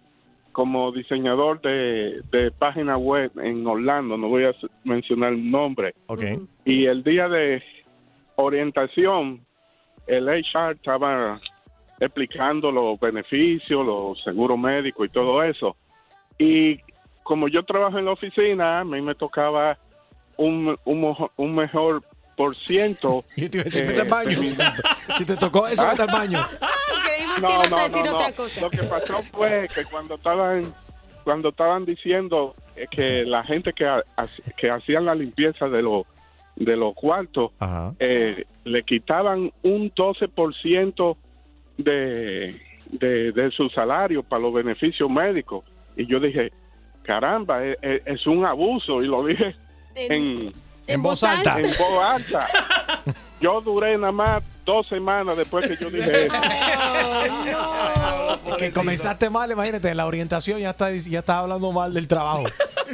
como diseñador de, de página web en Orlando, no voy a mencionar el nombre. Ok. Y el día de orientación, el HR estaba explicando los beneficios, los seguros médicos y todo eso. Y como yo trabajo en la oficina, a mí me tocaba un, un mejor por ciento. <laughs> Yo te iba a decir, eh, vete al baño. de <laughs> Si te, tocó eso, vete al baño. Creímos no, que ibas no, a decir no, no. otra cosa. Lo que pasó fue que cuando estaban cuando estaban diciendo eh, que la gente que, que hacían la limpieza de los de los cuartos eh, le quitaban un 12% de, de, de su salario para los beneficios médicos y yo dije caramba es, es- es un abuso y lo dije en, en voz alta. en voz alta yo duré nada más dos semanas después que yo dije eso. <laughs> Que comenzaste mal, imagínate, en la orientación ya está, ya está hablando mal del trabajo.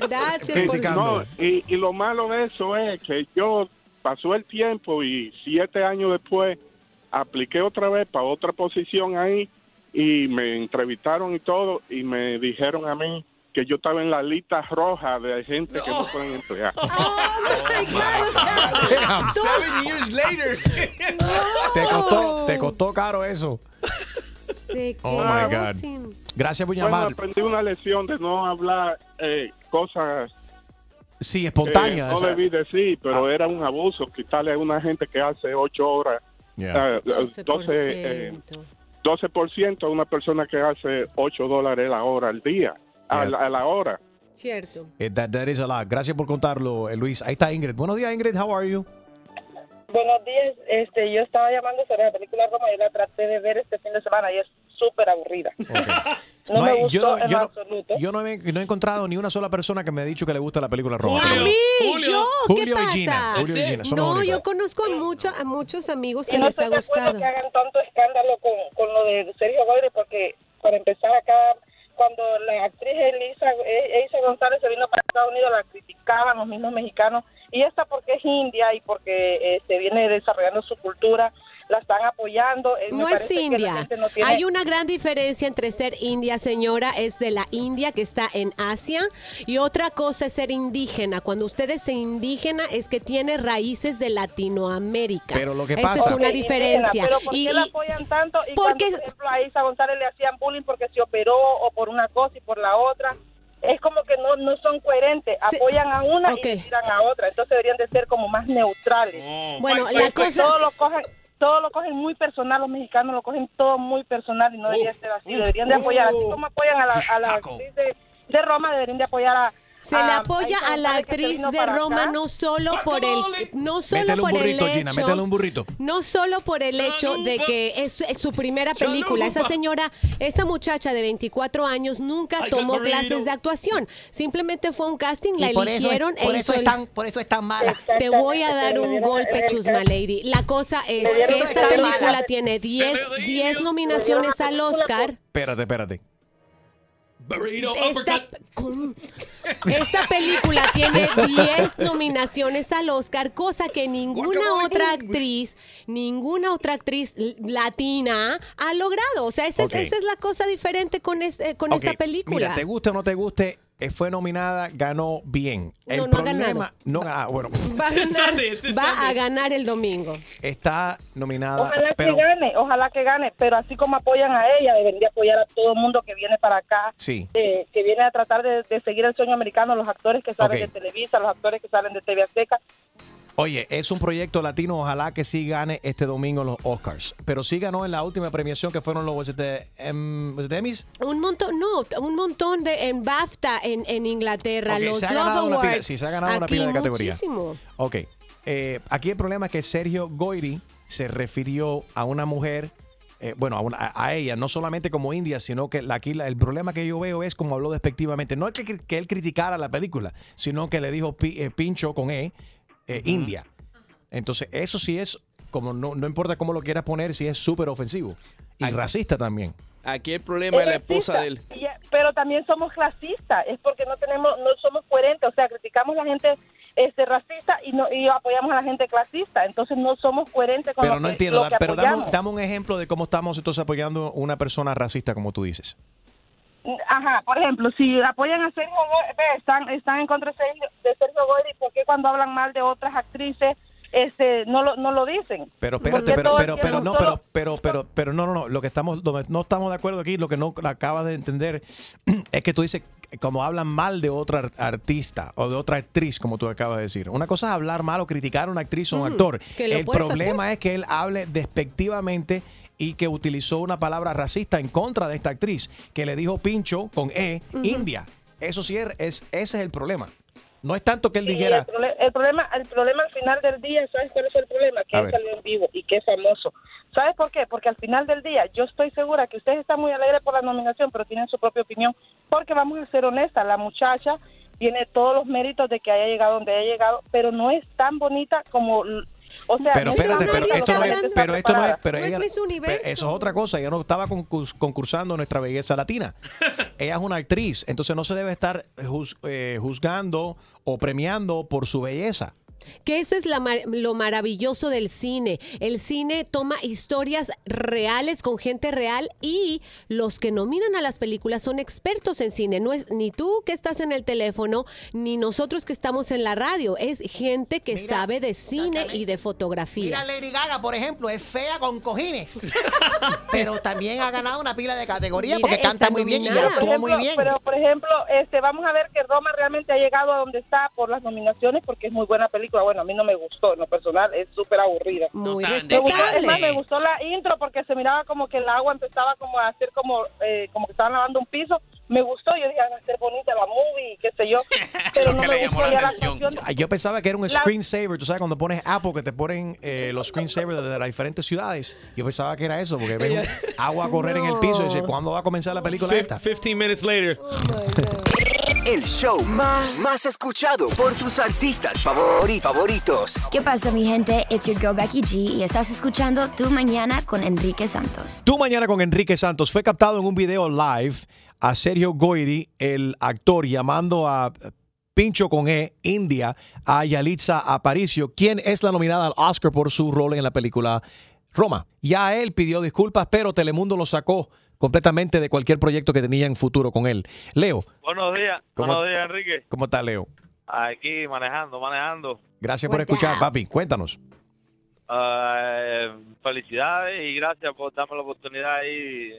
Gracias. No, y, y lo malo de eso es que yo pasó el tiempo y siete años después apliqué otra vez para otra posición ahí y me entrevistaron y todo y me dijeron a mí que yo estaba en la lista roja de gente que no pueden emplear. Seven years later. Te costó, te costó caro eso. Se Oh my God. sin- Gracias por Bueno, llamar. aprendí una lección de no hablar eh, cosas Sí, espontánea. no esa- debí decir, pero era un abuso quitarle a una gente que hace ocho horas, Yeah. eh, 12, eh, 12% a una persona que hace 8 dólares la hora al día, a, la- a la hora. Cierto. Eh, that, that is a lot. Gracias por contarlo, eh, Luis. Ahí está Ingrid. Buenos días, Ingrid. How are you? Buenos días, este, yo estaba llamando sobre la película Roma y la traté de ver este fin de semana y es súper aburrida. <laughs> No, No me hay- gustó yo no- en yo no- absoluto. Yo no he, no he encontrado ni una sola persona que me ha dicho que le gusta la película Roma. A pero- mí, yo, ¿qué Julio y pasa? Gina, Julio y Gina, no, únicos. yo conozco a, mucho, a muchos amigos Y que no les estoy ha de acuerdo gustado. que hagan tanto escándalo con, con lo de Sergio Goyre porque para empezar acá cuando la actriz Elisa E- Elisa González se vino para Estados Unidos la criticaban los mismos mexicanos y esta porque es india y porque eh, se viene desarrollando su cultura la están apoyando Eh, No es la India. no tiene- Hay una gran diferencia entre ser india, señora, es de la India que está en Asia y otra cosa es ser indígena. Cuando usted es indígena es que tiene raíces de Latinoamérica. Pero lo que Esa pasa- es una Ok, diferencia. Pero ¿por Y- qué la y- apoyan tanto? Y porque- cuando, por ejemplo, a Isa González le hacían bullying porque se operó o por una cosa y por la otra. Es como que no, no son coherentes. Sí. Apoyan a una Ok. y tiran a otra. Entonces deberían de ser como más neutrales. Bueno, Porque la cosa- Todo lo cogen todo lo cogen muy personal, los mexicanos lo cogen todo muy personal y no debería ser así. Deberían de apoyar, así como apoyan a la, a la actriz de, de Roma, deberían de apoyar a... Se le a- apoya a la actriz de Roma acá. no solo por el no solo por burrito, el Gina. hecho Métele un burrito. no solo por el hecho de que es, es su primera película. Esa señora, esa muchacha de 24 años nunca tomó clases de actuación. Simplemente fue un casting, la eligieron por, e eso es tan, por eso es tan mala. Te voy a dar un golpe, Chusma Lady. La cosa es que esta película tiene 10, 10 nominaciones al Oscar. Espérate, espérate. Burrito Esta, esta película tiene <laughs> 10 nominaciones al Oscar, cosa que ninguna otra actriz, ninguna otra actriz latina ha logrado. O sea, esa, es- Ok. esa es la cosa diferente con, este- con esta película. Mira, te guste o no te guste, fue nominada, ganó bien. El No, no ha problema, ganado. no ah, bueno, <laughs> Va, a ganar, va a ganar el domingo. está nominada, Ojalá pero que gane, ojalá que gane, pero así como apoyan a ella, debería apoyar a todo el mundo que viene para acá, sí. eh, que viene a tratar de, de seguir el sueño americano, los actores que salen de Televisa, los actores que salen de TV Azteca. Oye, es un proyecto latino, ojalá que sí gane este domingo los Oscars. Pero sí ganó en la última premiación que fueron los was it the, was it the Emmys. Un montón, no, un montón de en BAFTA en, en Inglaterra, Ok, los se ha Glove ganado una pila- sí, se ha ganado una pila de categoría. muchísimo. Ok. Eh, aquí el problema es que Sergio Goyri se refirió a una mujer, eh, bueno, a, una- a- a ella, no solamente como india, sino que la- aquí la- el problema que yo veo es como habló despectivamente. No es que, que él criticara la película, sino que le dijo pi- eh, pincho con E, eh, India. Entonces, eso sí es, como no, no importa cómo lo quieras poner, sí es súper ofensivo. Y racista también. Aquí el problema es la esposa de él. Y- pero también somos clasistas, es porque no tenemos, no somos coherentes, o sea, criticamos a la gente este racista y no y apoyamos a la gente clasista, entonces no somos coherentes con Pero lo no que, entiendo, lo da- que pero dame, dame un ejemplo de cómo estamos entonces apoyando una persona racista, como tú dices. Ajá, por ejemplo, si apoyan a Sergio Goyri, están, están en contra de Sergio, Goyri, ¿por qué cuando hablan mal de otras actrices este, no, lo, no lo dicen? Pero ¿Por espérate, pero, pero, pero no, pero, pero, pero, pero no, no, no. Lo que estamos, donde no estamos de acuerdo aquí, lo que no acabas de entender <clears throat> es que tú dices como hablan mal de otra ar- artista o de otra actriz, como tú acabas de decir. Una cosa es hablar mal o criticar a una actriz o un actor. El problema es que él hable despectivamente y que utilizó una palabra racista en contra de esta actriz, que le dijo pincho con E. India. Eso sí es, es- ese es el problema. No es tanto que él dijera, el, prole- el problema el problema al final del día, ¿sabes cuál es el problema? Que él salió en vivo y que es famoso. ¿Sabes por qué? Porque al final del día, yo estoy segura que ustedes están muy alegres por la nominación, pero tienen su propia opinión. Porque vamos a ser honestas, la muchacha tiene todos los méritos de que haya llegado donde haya llegado, pero no es tan bonita como... O sea, pero no es tan espérate, pero esto no es, pero esto no es, pero No ella- pero eso es otra cosa, ella no estaba concurs- concursando nuestra belleza latina. <laughs> ella es una actriz, entonces no se debe estar juz- eh, juzgando o premiando por su belleza. Que eso es la mar- lo maravilloso del cine. El cine toma historias reales con gente real y los que nominan a las películas son expertos en cine. No es ni tú que estás en el teléfono, ni nosotros que estamos en la radio. Es gente que sabe de cine y de fotografía. Mira, Lady Gaga, por ejemplo, es fea con cojines. <laughs> pero también ha ganado una pila de categorías Mira, porque canta muy bien y actúa muy bien. Pero, por ejemplo, este, vamos a ver que Roma realmente ha llegado a donde está por las nominaciones porque es muy buena película. Bueno, a mí no me gustó, en lo personal, es súper aburrida. Muy Me gustó- es más, me gustó la intro porque se miraba como que el agua empezaba como a hacer como, eh, como que estaban lavando un piso. Me gustó, yo dije, "Ah, va a ser bonita la movie, qué sé yo. <laughs> Pero no me gustó la ya. Ah, Yo pensaba que era un La- screensaver, tú sabes, cuando pones Apple, que te ponen eh, los screensavers de las diferentes ciudades. Yo pensaba que era eso, porque ven un <laughs> agua a correr en el piso y dice, ¿cuándo va a comenzar la película esta? 15 minutes later. El show más, más escuchado por tus artistas favori- favoritos. ¿Qué pasa, mi gente? It's your girl Becky G y estás escuchando Tu Mañana con Enrique Santos. Tú mañana con Enrique Santos fue captado en un video live a Sergio Goyri, el actor, llamando a Pincho con E, India, a Yalitza Aparicio, quien es la nominada al Oscar por su rol en la película Roma. Ya él pidió disculpas, pero Telemundo lo sacó completamente de cualquier proyecto que tenía en futuro con él. Leo, Buenos días, ¿Cómo- buenos días, Enrique. ¿cómo está Leo? Aquí manejando, manejando. Gracias por escuchar, papi. Cuéntanos. Eh, felicidades y gracias por darme la oportunidad ahí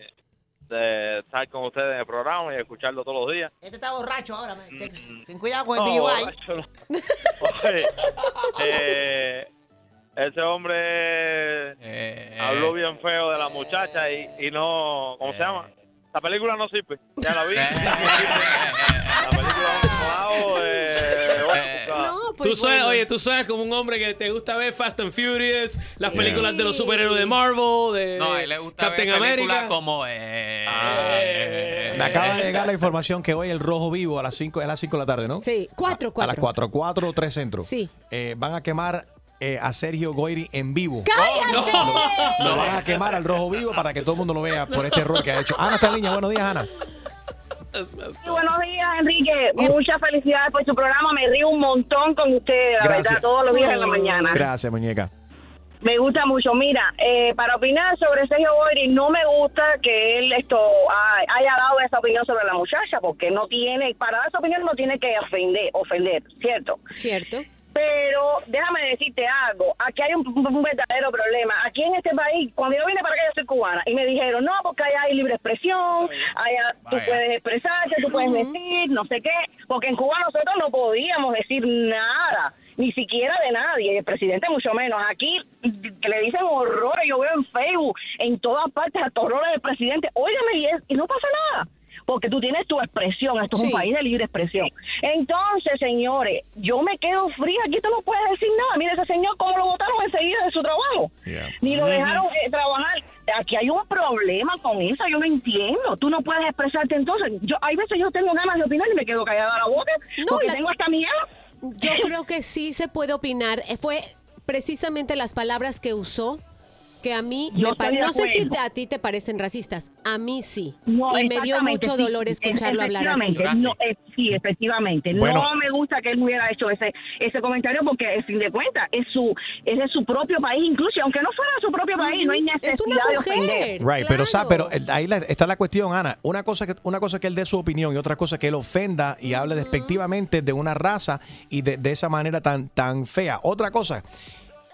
de estar con ustedes en el programa y escucharlo todos los días. Este está borracho ahora. man. Ten, ten cuidado con el No, DUI. <laughs> no. Oye, eh, ese hombre habló bien feo de la muchacha y, y no, ¿cómo se llama? La película no sirve, ya la vi. <laughs> la película no eh, bueno, tú suenas, oye, tú suenas como un hombre que te gusta ver Fast and Furious, las películas de los superhéroes de Marvel, de No, a él le gusta Captain ver America. como... eh, Me acaba de llegar la información que hoy el Rojo Vivo a las 5 es las 5 de la tarde, ¿no? Sí, cuatro, A las cuatro. 4, 4 o 3 centros. Sí. Eh, van a quemar eh, a Sergio Goyri en vivo. ¡Cállate! Lo, lo van a quemar al Rojo Vivo para que todo el mundo lo vea por este error que ha hecho. Ana está en línea. Buenos días, Ana. Sí, buenos días, Enrique. Muchas felicidades por su programa. Me río un montón con usted, la Gracias. verdad, todos los días en la mañana. Gracias, muñeca. Me gusta mucho. Mira, eh, para opinar sobre Sergio Boyri, no me gusta que él esto ha- haya dado esa opinión sobre la muchacha, porque no tiene, para dar esa opinión no tiene que ofender, ofender, ¿cierto? Cierto. Pero déjame decirte algo, aquí hay un, un verdadero problema. Aquí en este país, cuando yo vine para acá, yo soy cubana, y me dijeron, no, porque allá hay libre expresión, allá tú Vaya. puedes expresarte, tú puedes decir, no sé qué, porque en Cuba nosotros no podíamos decir nada, ni siquiera de nadie, y el presidente mucho menos. Aquí que le dicen horrores, yo veo en Facebook, en todas partes, hasta horrores del presidente, óigame, y, es- y no pasa nada porque tú tienes tu expresión, esto es un país de libre expresión. Entonces, señores, yo me quedo fría, aquí tú no puedes decir nada. Mire ese señor cómo lo votaron enseguida de su trabajo. Ni lo dejaron eh, trabajar. Aquí hay un problema con eso, yo no entiendo. Tú no puedes expresarte entonces. Yo Hay veces yo tengo ganas de opinar y me quedo callada la boca porque la- tengo hasta miedo. Yo creo que sí se puede opinar. Eh, Fue precisamente las palabras que usó que a mí Yo me pare- estoy de no sé si a ti te parecen racistas, a mí sí. No, y me dio mucho sí. dolor escucharlo hablar así. No, eh, sí, efectivamente. Bueno. No me gusta que él hubiera hecho ese ese comentario porque, a fin de cuentas, es su es de su propio país, incluso aunque no fuera de su propio país, no hay necesidad de ofender. Right, pero, sa- pero el- ahí la- está la cuestión, Ana. Una cosa, que, una cosa que él dé su opinión y otra cosa que él ofenda y hable despectivamente de una raza y de, de esa manera tan, tan fea. Otra cosa,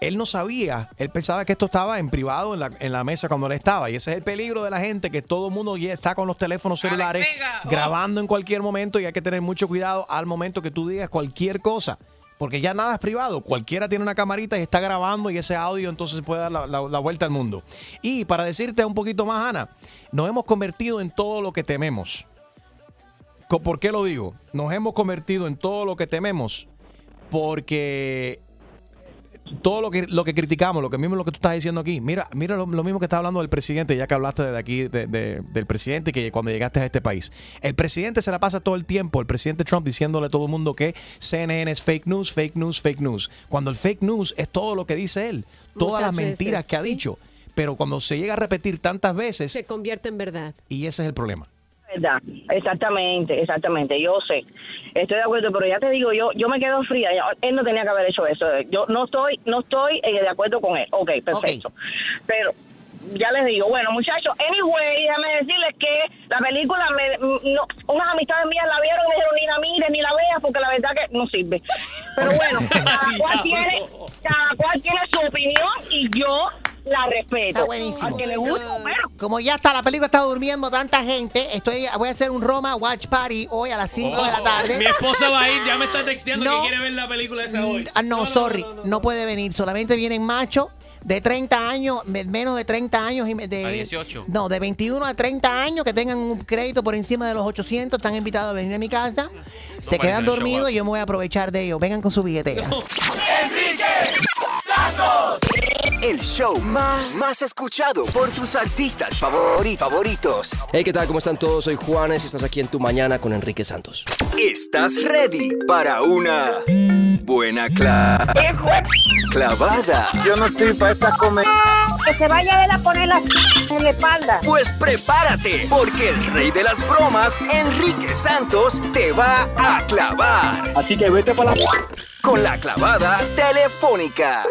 él no sabía, él pensaba que esto estaba en privado en la, en la mesa cuando él estaba. Y ese es el peligro de la gente, que todo el mundo ya está con los teléfonos celulares grabando en cualquier momento y hay que tener mucho cuidado al momento que tú digas cualquier cosa. Porque ya nada es privado. Cualquiera tiene una camarita y está grabando y ese audio entonces puede dar la, la- la vuelta al mundo. Y para decirte un poquito más, Ana, nos hemos convertido en todo lo que tememos. ¿Por qué lo digo? Nos hemos convertido en todo lo que tememos porque todo lo que, lo que criticamos, lo que mismo lo que tú estás diciendo aquí, mira, mira lo, lo mismo que está hablando el presidente, ya que hablaste de aquí, de- de- del presidente que cuando llegaste a este país. El presidente se la pasa todo el tiempo, el presidente Trump diciéndole a todo el mundo que CNN es fake news, fake news, fake news. Cuando el fake news es todo lo que dice él, todas Muchas las mentiras veces, que ha sí. dicho. Pero cuando se llega a repetir tantas veces, Se convierte en verdad. y ese es el problema. Verdad, exactamente, exactamente, yo sé, estoy de acuerdo, pero ya te digo, yo yo me quedo fría, él no tenía que haber hecho eso, yo no estoy no estoy eh, de acuerdo con él, ok, perfecto, pero ya les digo, bueno muchachos, anyway, déjame decirles que la película, me, no, unas amistades mías la vieron y me dijeron, ni la mires, ni la veas, porque la verdad que no sirve, pero bueno, cada <laughs> cual tiene, cada cual tiene su opinión y yo la respeto, Está buenísimo. al que le gusta, bueno, Como ya está, la película está durmiendo tanta gente, estoy, voy a hacer un Roma Watch Party hoy a las 5 de la tarde. Mi esposa va a ir, ya me está texteando No. que quiere ver la película esa hoy. Ah, no, sorry, no, puede venir. Solamente vienen machos de 30 años, me- menos de 30 años y de A 18. No, de 21 a 30 años que tengan un crédito por encima de los 800, están invitados a venir a mi casa. Se quedan dormidos y yo me voy a aprovechar de ellos. Vengan con sus billeteras. <laughs> El show más, más escuchado por tus artistas favori- favoritos. Hey, ¿qué tal? ¿Cómo están todos? Soy Juanes y estás aquí en Tu Mañana con Enrique Santos. ¿Estás ready para una buena cla- clavada? Yo no estoy para esta comedia. Que se vaya él a poner la en la espalda. Pues prepárate, porque el rey de las bromas, Enrique Santos, te va a clavar. Así que vete para la... Con la clavada telefónica.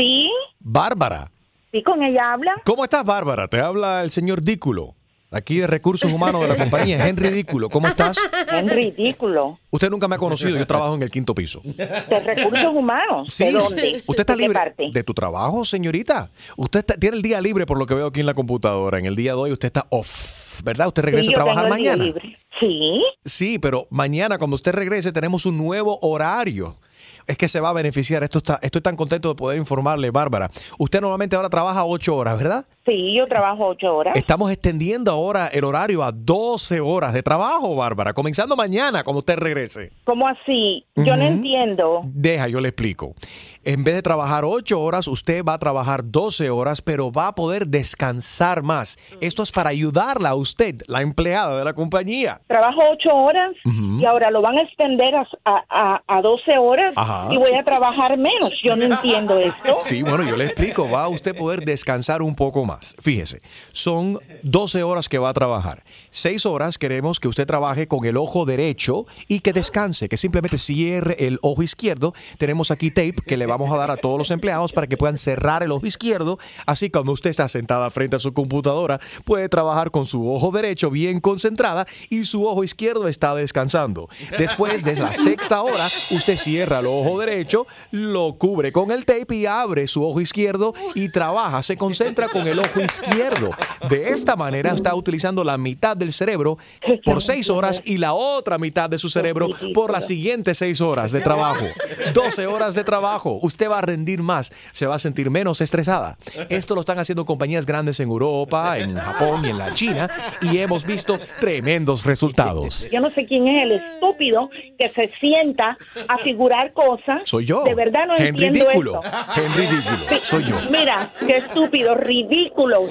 Sí, Bárbara. sí, con ella habla. ¿Cómo estás, Bárbara? Te habla el señor Dículo, aquí de Recursos Humanos de la compañía. Henry Dículo, ¿cómo estás? Es ridículo. Usted nunca me ha conocido, yo trabajo en el quinto piso. De recursos humanos. Sí, ¿De dónde? ¿Usted está ¿De qué libre parte? de tu trabajo, señorita? Usted está- tiene el día libre por lo que veo aquí en la computadora. En el día de hoy usted está off, ¿verdad? Usted regresa Sí, a yo trabajar tengo el día mañana. libre. Sí. Sí, pero mañana cuando usted regrese tenemos un nuevo horario. Es que se va a beneficiar. Esto está, estoy tan contento de poder informarle, Bárbara. Usted normalmente ahora trabaja ocho horas, ¿verdad? Sí, yo trabajo ocho horas. Estamos extendiendo ahora el horario a 12 horas de trabajo, Bárbara, comenzando mañana cuando usted regrese. ¿Cómo así? Yo no entiendo. Deja, yo le explico. En vez de trabajar 8 horas, usted va a trabajar 12 horas, pero va a poder descansar más. Esto es para ayudarla a usted, la empleada de la compañía. Trabajo ocho horas y ahora lo van a extender a, a, a 12 horas Ajá. y voy a trabajar menos. Yo no entiendo esto. Sí, bueno, yo le explico. Va a usted poder descansar un poco más. Fíjese, son 12 horas que va a trabajar. 6 horas queremos que usted trabaje con el ojo derecho y que descanse, que simplemente cierre el ojo izquierdo. Tenemos aquí tape que le vamos a dar a todos los empleados para que puedan cerrar el ojo izquierdo. Así cuando usted está sentada frente a su computadora, puede trabajar con su ojo derecho bien concentrada y su ojo izquierdo está descansando. Después de la sexta hora, usted cierra el ojo derecho, lo cubre con el tape y abre su ojo izquierdo y trabaja, se concentra con el ojo izquierdo. De esta manera está utilizando la mitad del cerebro por seis horas y la otra mitad de su cerebro por las siguientes seis horas de trabajo. 12 horas de trabajo. Usted va a rendir más, se va a sentir menos estresada. <laughs> Esto lo están haciendo compañías grandes en Europa, en Japón y en la China y hemos visto tremendos resultados. Yo no sé quién es el estúpido que se sienta a figurar cosas. Soy yo. De verdad no En entiendo ridículo. esto. En ridículo. Soy yo. Mira, qué estúpido, ridículo.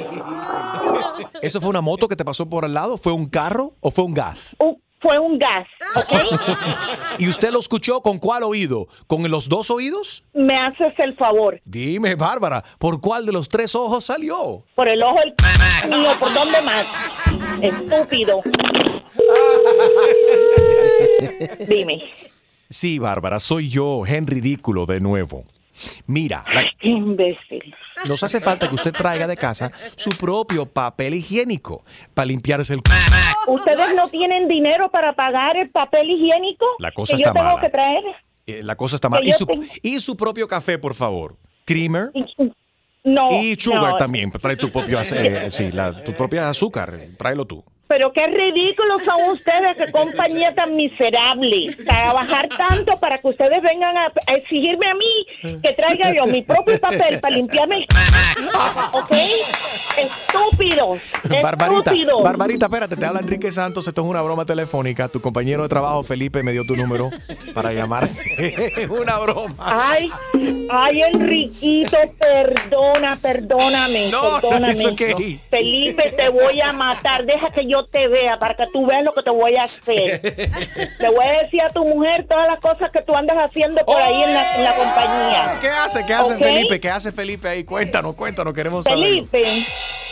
¿Eso fue una moto que te pasó por al lado? ¿Fue un carro o fue un gas? Fue un gas, <laughs> ¿Y usted lo escuchó con cuál oído? ¿Con los dos oídos? Me haces el favor. Dime, Bárbara, ¿por cuál de los tres ojos salió? Por el ojo el mío, ¿por dónde más? Estúpido. Dime. Sí, Bárbara, soy yo, Hen Ridículo, de nuevo. Mira, la- Qué imbécil. Nos hace falta que usted traiga de casa su propio papel higiénico para limpiarse el... ¿Ustedes no tienen dinero para pagar el papel higiénico? La cosa que está yo tengo mala. que traer. Eh, la cosa está mal. Y su, tengo- y su propio café, por favor. Creamer. No. Y sugar no. también. Trae tu propio <laughs> eh, sí, la- tu propia azúcar. Tráelo tú. Pero qué ridículos son ustedes, qué compañía tan miserable. Trabajar tanto para que ustedes vengan a, a exigirme a mí que traiga yo mi propio papel para limpiarme. ¿Ok? Estúpidos. Barbarita, Estúpidos. Barbarita, espérate, te habla Enrique Santos, esto es una broma telefónica. Tu compañero de trabajo, Felipe, me dio tu número para llamar. <laughs> una broma. Ay, ay, Enriquito, perdona, perdóname, No, perdóname. okay. Felipe, te voy a matar. Deja que yo te vea para que tú veas lo que te voy a hacer. <laughs> Le voy a decir a tu mujer todas las cosas que tú andas haciendo por ahí en la, en la compañía. ¿Qué hace? ¿Qué hace. Felipe? ¿Qué hace Felipe ahí? Cuéntanos, cuéntanos, queremos saber. Felipe,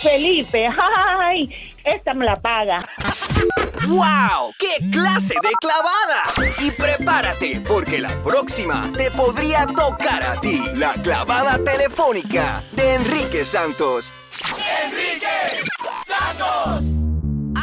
Felipe, ay, esta me la paga. ¡Wow! ¡Qué clase de clavada! Y prepárate, porque la próxima te podría tocar a ti. La clavada telefónica de Enrique Santos. ¡Enrique Santos!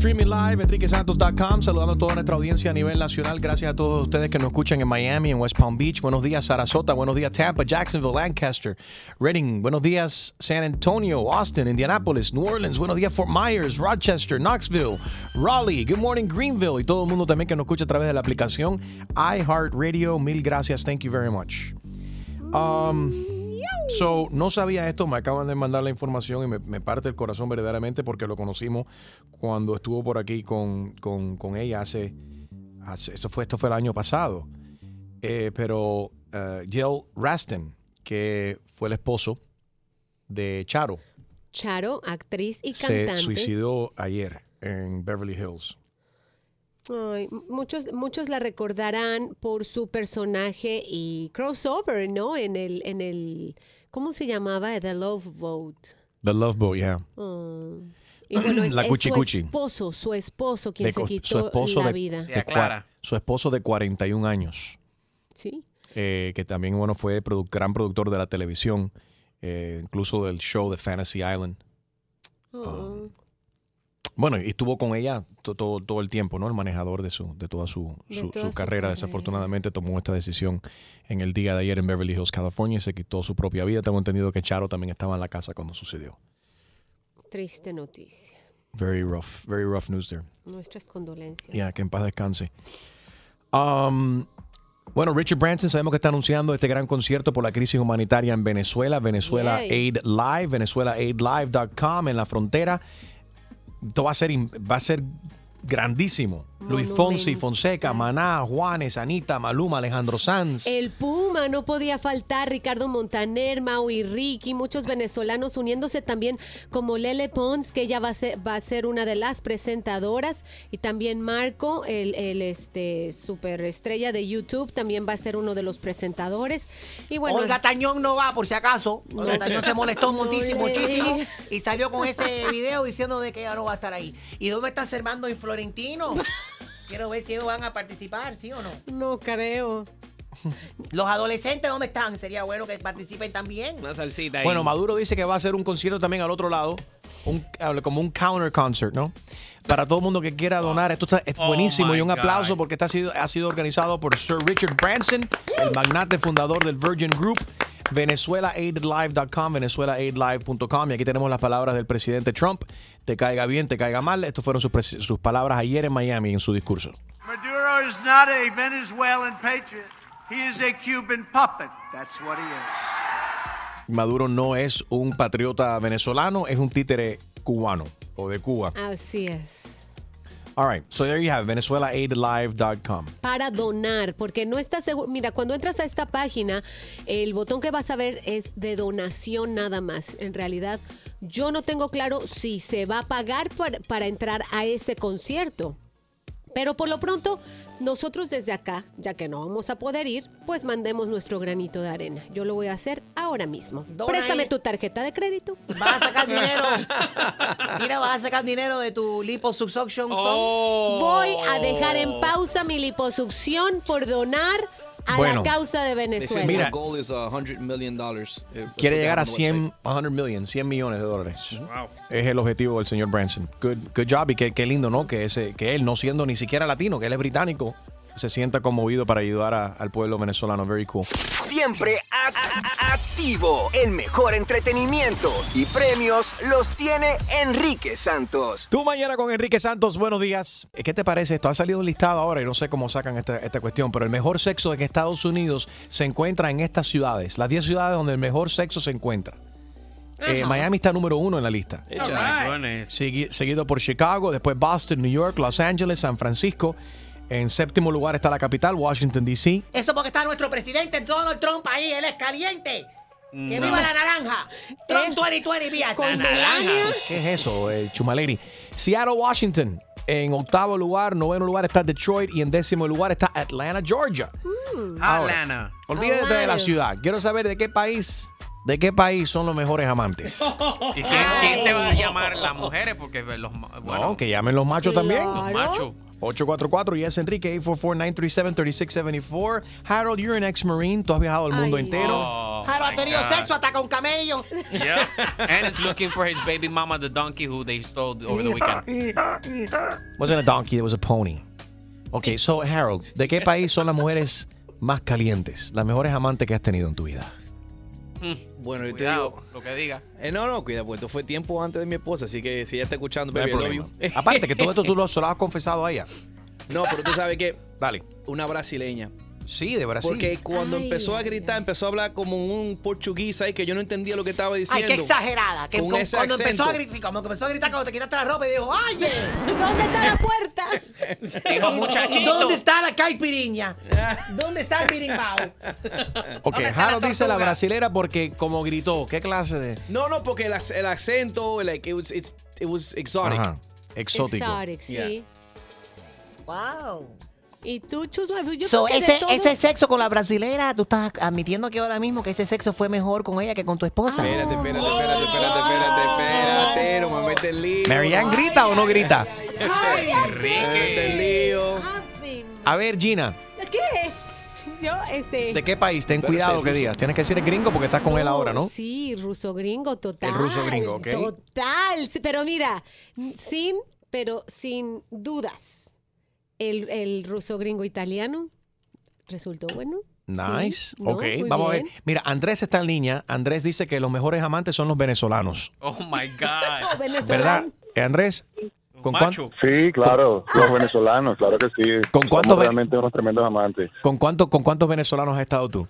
Streaming live, enriquesantos.com, saludando a toda nuestra audiencia a nivel nacional. Gracias a todos ustedes que nos escuchan en Miami, en West Palm Beach. Buenos días, Sarasota. Buenos días, Tampa, Jacksonville, Lancaster, Reading. Buenos días, San Antonio, Austin, Indianapolis, New Orleans. Buenos días, Fort Myers, Rochester, Knoxville, Raleigh. Good morning, Greenville. Y todo el mundo también que nos escucha a través de la aplicación iHeartRadio. Mil gracias. Thank you very much. Um, So, no sabía esto, me acaban de mandar la información y me, me parte el corazón verdaderamente porque lo conocimos cuando estuvo por aquí con, con- con ella hace, hace- eso fue, esto fue el año pasado. Eh, pero eh, Jill Raston, que fue el esposo de Charo, Charo, actriz y se cantante. suicidó ayer en Beverly Hills. Ay, muchos, muchos la recordarán por su personaje y crossover, ¿no? En el, en el, ¿cómo se llamaba? The Love Boat. The Love Boat, yeah. Oh. Y bueno, es, La es Cuchi su esposo, su esposo quien De se quitó su esposo la de, vida. de cua- su esposo de 41 años. Sí. eh, que también bueno fue produ- gran productor de la televisión, eh, incluso del show de Fantasy Island. Oh. Bueno, y estuvo con ella to- todo, todo el tiempo, ¿no? El manejador de su de toda su, De su- toda su su carrera. carrera. Desafortunadamente tomó esta decisión en el día de ayer en Beverly Hills, California, y se quitó su propia vida. Tengo entendido que Charo también estaba en la casa cuando sucedió. Triste noticia. Very rough, very rough news there. Nuestras condolencias. Ya, que en paz descanse. Um, bueno, Richard Branson sabemos que está anunciando este gran concierto por la crisis humanitaria en Venezuela, Venezuela Yay. Aid Live, venezuelaaidlive.com en la frontera. Esto va a ser, va a ser grandísimo. Luis Fonsi, Fonseca, Maná, Juanes, Anita, Maluma, Alejandro Sanz. El Puma no podía faltar, Ricardo Montaner, Maui Ricky, muchos venezolanos uniéndose también como Lele Pons, que ella va a ser, va a ser una de las presentadoras, y también Marco, el, el este superestrella de YouTube, también va a ser uno de los presentadores. Y bueno, Olga Tañón no va, por si acaso. Olga Tañón se molestó <laughs> muchísimo, muchísimo. Y salió con ese video diciendo de que ella no va a estar ahí. ¿Y dónde está Servando y Florentino? <laughs> Quiero ver si ellos van a participar, ¿sí o no? No creo. Los adolescentes, ¿dónde están? Sería bueno que participen también. Una salsita ahí. Bueno, Maduro dice que va a hacer un concierto también al otro lado, un, como un counter concert, ¿no? Para todo el mundo que quiera donar. Esto está, es Oh, buenísimo y un aplauso God. porque está, ha, sido, ha sido organizado por Sir Richard Branson, el magnate fundador del Virgin Group. VenezuelaAidLive.com, VenezuelaAidLive.com. Y aquí tenemos las palabras del presidente Trump. Te caiga bien, te caiga mal. Estas fueron sus, sus palabras ayer en Miami en su discurso. Maduro is not a Venezuelan patriot. He is a Cuban puppet. That's what he is. Maduro no es un patriota venezolano, es un títere cubano o de Cuba. Así es. All right, so there you have VenezuelaAidLive.com. para donar, porque no estás seguro. Mira, cuando entras a esta página, el botón que vas a ver es de donación nada más. En realidad, yo no tengo claro si se va a pagar para entrar a ese concierto. Pero por lo pronto, nosotros desde acá, ya que no vamos a poder ir, pues mandemos nuestro granito de arena. Yo lo voy a hacer ahora mismo. Dona Préstame ahí. tu tarjeta de crédito. Vas a sacar <laughs> dinero. Mira, vas a sacar dinero de tu liposuction. Oh. Voy a dejar en pausa mi liposucción por donar a Bueno. la causa de Venezuela. Mira. Goal is uh, $100 million. dollars. Quiere llegar a on the 100, 100 million, 100 millones de dólares. Wow. Es el objetivo del señor Branson. Good, good job y qué, qué lindo, ¿no? Que, ese, que él, no siendo ni siquiera latino, que él es británico, se sienta conmovido para ayudar a- al pueblo venezolano. Very cool. Siempre a- a- activo. El mejor entretenimiento y premios los tiene Enrique Santos. Tú mañana con Enrique Santos, buenos días. Eh, ¿Qué te parece esto? Ha salido un listado ahora y no sé cómo sacan esta, esta cuestión, pero el mejor sexo en Estados Unidos se encuentra en estas ciudades, las 10 ciudades donde el mejor sexo se encuentra. Eh. Miami está número uno en la lista. Goodness. Segui- seguido por Chicago, después Boston, New York, Los Ángeles, San Francisco. En séptimo lugar está la capital, Washington, D.C. Eso porque está nuestro presidente Donald Trump ahí. Él es caliente. Que No. viva la naranja. Trump 2020, vía. Con ¿Qué es eso, eh, Chumaleri? Seattle, Washington. En octavo lugar, noveno lugar está Detroit y en décimo lugar está Atlanta, Georgia. Ahora, Atlanta. Olvídate de la ciudad. Quiero saber de qué país, de qué país son los mejores amantes. <laughs> ¿Y quién, quién te va a llamar? Las mujeres, porque los bueno, no, que llamen los machos también. Los machos. 844 y es Enrique 844-937-3674. Harold, you're an ex-marine. Tú has viajado al mundo Ay. entero. Oh, Jaro ha tenido God. sexo hasta con camello. Yeah. And is <laughs> looking for his baby mama, the donkey who they stole over the weekend. Wasn't a donkey, it was a pony. Ok, so Harold, ¿de qué país son las mujeres más calientes? Las mejores amantes que has tenido en tu vida. Bueno, yo te Cuidado, digo. lo que diga. Eh, no, no, cuida, pues esto fue tiempo antes de mi esposa, así que si ella está escuchando, No baby. Aparte que todo esto tú <laughs> lo, se lo has confesado a ella. No, pero tú sabes que. Dale. Una brasileña. Sí, de Brasil. Porque cuando Ay, empezó a gritar, empezó a hablar como un portugués ahí que yo no entendía lo que estaba diciendo. Ay, qué exagerada. Que Con con- ese cuando empezó a gritar, como que empezó a gritar cuando te quitaste la ropa y dijo, oye, <laughs> ¿Dónde está la puerta? <laughs> Dijo, muchachito. ¿Dónde está la caipiriña? ¿Dónde está el birimbao? <laughs> Ok, ¿Dónde está Harold dice la brasilera porque como gritó, ¿qué clase de...? No, no, porque el, ac- el acento, like, it was, it's, it was exotic. Ajá, exótico. Exotic, sí. Yeah. Wow. Y tú, Chusma, yo So, creo que de ese, ese sexo con la brasilera, tú estás admitiendo que ahora mismo que ese sexo fue mejor con ella que con tu esposa. Espérate, espérate, espérate, espérate, espérate, espérate, no me metes en lío. ¿Marianne grita o no grita? Mete en lío. A ver, Gina, ¿Qué? Yo, este... ¿de qué país? Ten Pero cuidado que digas. Tienes que decir el gringo porque estás con él ahora, ¿no? Sí, ruso gringo, total. El ruso gringo, ¿ok? Total. Pero mira, sin pero sin dudas, el, el ruso gringo italiano resultó bueno. Nice. Sí, ok, vamos a ver. Mira, Andrés está en línea. Andrés dice que los mejores amantes son los venezolanos. Oh my God. <laughs> ¿Verdad? Eh, Andrés, ¿con, cuán- Sí, claro, los venezolanos, claro que sí. ¿Con cuántos realmente unos tremendos amantes. ¿con, cuánto, ¿Con cuántos venezolanos has estado tú?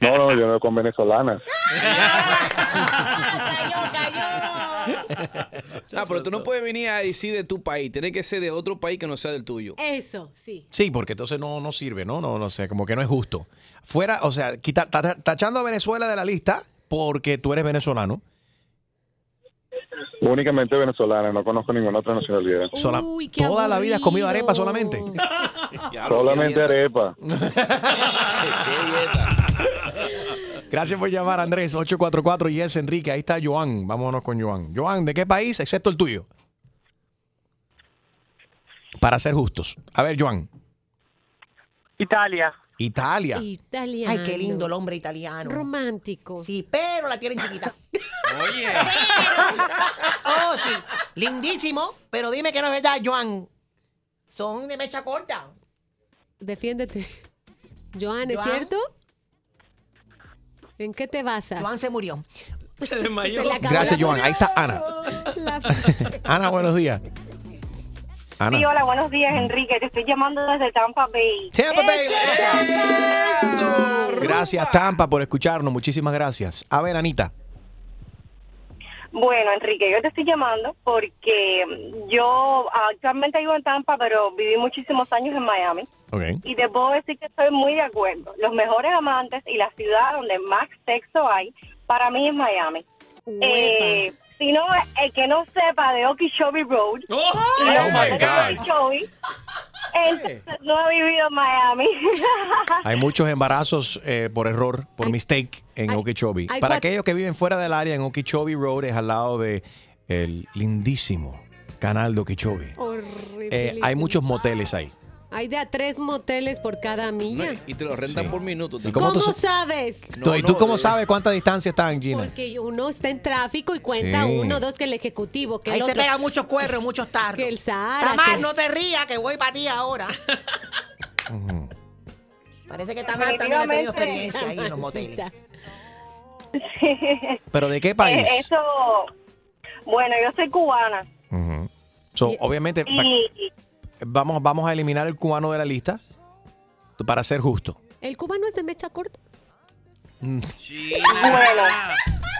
No, no, yo no con venezolanas. <laughs> <laughs> Ah, pero tú no puedes venir a decir de tu país. Tiene que ser de otro país que no sea del tuyo. Eso, sí. Sí, porque entonces no, no sirve, ¿no? No, no sé, como que no es justo. Fuera, o sea, quita, ta- tachando a Venezuela de la lista porque tú eres venezolano. Únicamente venezolanas, no conozco ninguna otra nacionalidad. Sola- toda la vida has comido arepa solamente. <laughs> <laughs> Solamente arepa. Gracias por llamar, Andrés. 844 y es Enrique. Ahí está Joan. Vámonos con Joan. Joan, ¿de qué país, excepto el tuyo? Para ser justos. A ver, Joan. Italia. Italia. Italiano. Ay, qué lindo el hombre italiano. Romántico. Sí, pero la tienen chiquita. Oye. Oh, sí. Lindísimo, pero dime que no es verdad, Joan. Son de mecha corta. Defiéndete. Joan, ¿es Joan. cierto? ¿En qué te basas? Joan se murió. Se desmayó. Se le acabó Gracias, la- Joan. Ahí está Ana. La- <laughs> Ana, buenos días. Ana. Sí, hola, buenos días, Enrique. Te estoy llamando desde Tampa Bay. Tampa Bay. Gracias, Tampa, por escucharnos. Muchísimas gracias. A ver, Anita. Bueno, Enrique, yo te estoy llamando porque yo actualmente vivo en Tampa, pero viví muchísimos años en Miami. Ok. Y te puedo decir que estoy muy de acuerdo. Los mejores amantes y la ciudad donde más sexo hay, para mí es Miami. Eh, si no, el que no sepa de Okeechobee Road, Oh los my God. Okeechobee, entonces no ha vivido en Miami. <laughs> Hay muchos embarazos eh, por error, por mistake en Okeechobee. hay Para cuatro- aquellos que viven fuera del área, en Okeechobee Road es al lado de el lindísimo canal de Okeechobee. Horrible. Eh, hay muchos moteles ahí. Hay de a tres moteles por cada milla. Y te lo rentan por minuto. ¿Y ¿Cómo, cómo tú, sa- sabes? tú- ¿Y tú cómo sabes cuánta distancia están, Gina? Porque uno está en tráfico y cuenta Sí. uno, dos que el ejecutivo, que Ahí el se otro. pegan muchos cuernos, muchos tarros. Que el Sahara. Tamar, que- no te rías, que voy para ti ahora. Parece que Tamar también ha tenido experiencia ahí en los moteles. <laughs> ¿Pero de qué país? Eh, Eso, bueno, yo soy cubana. So, obviamente, va- Y, vamos, vamos a eliminar el cubano de la lista para ser justo. ¿El cubano es de mecha corta? Mm, bueno,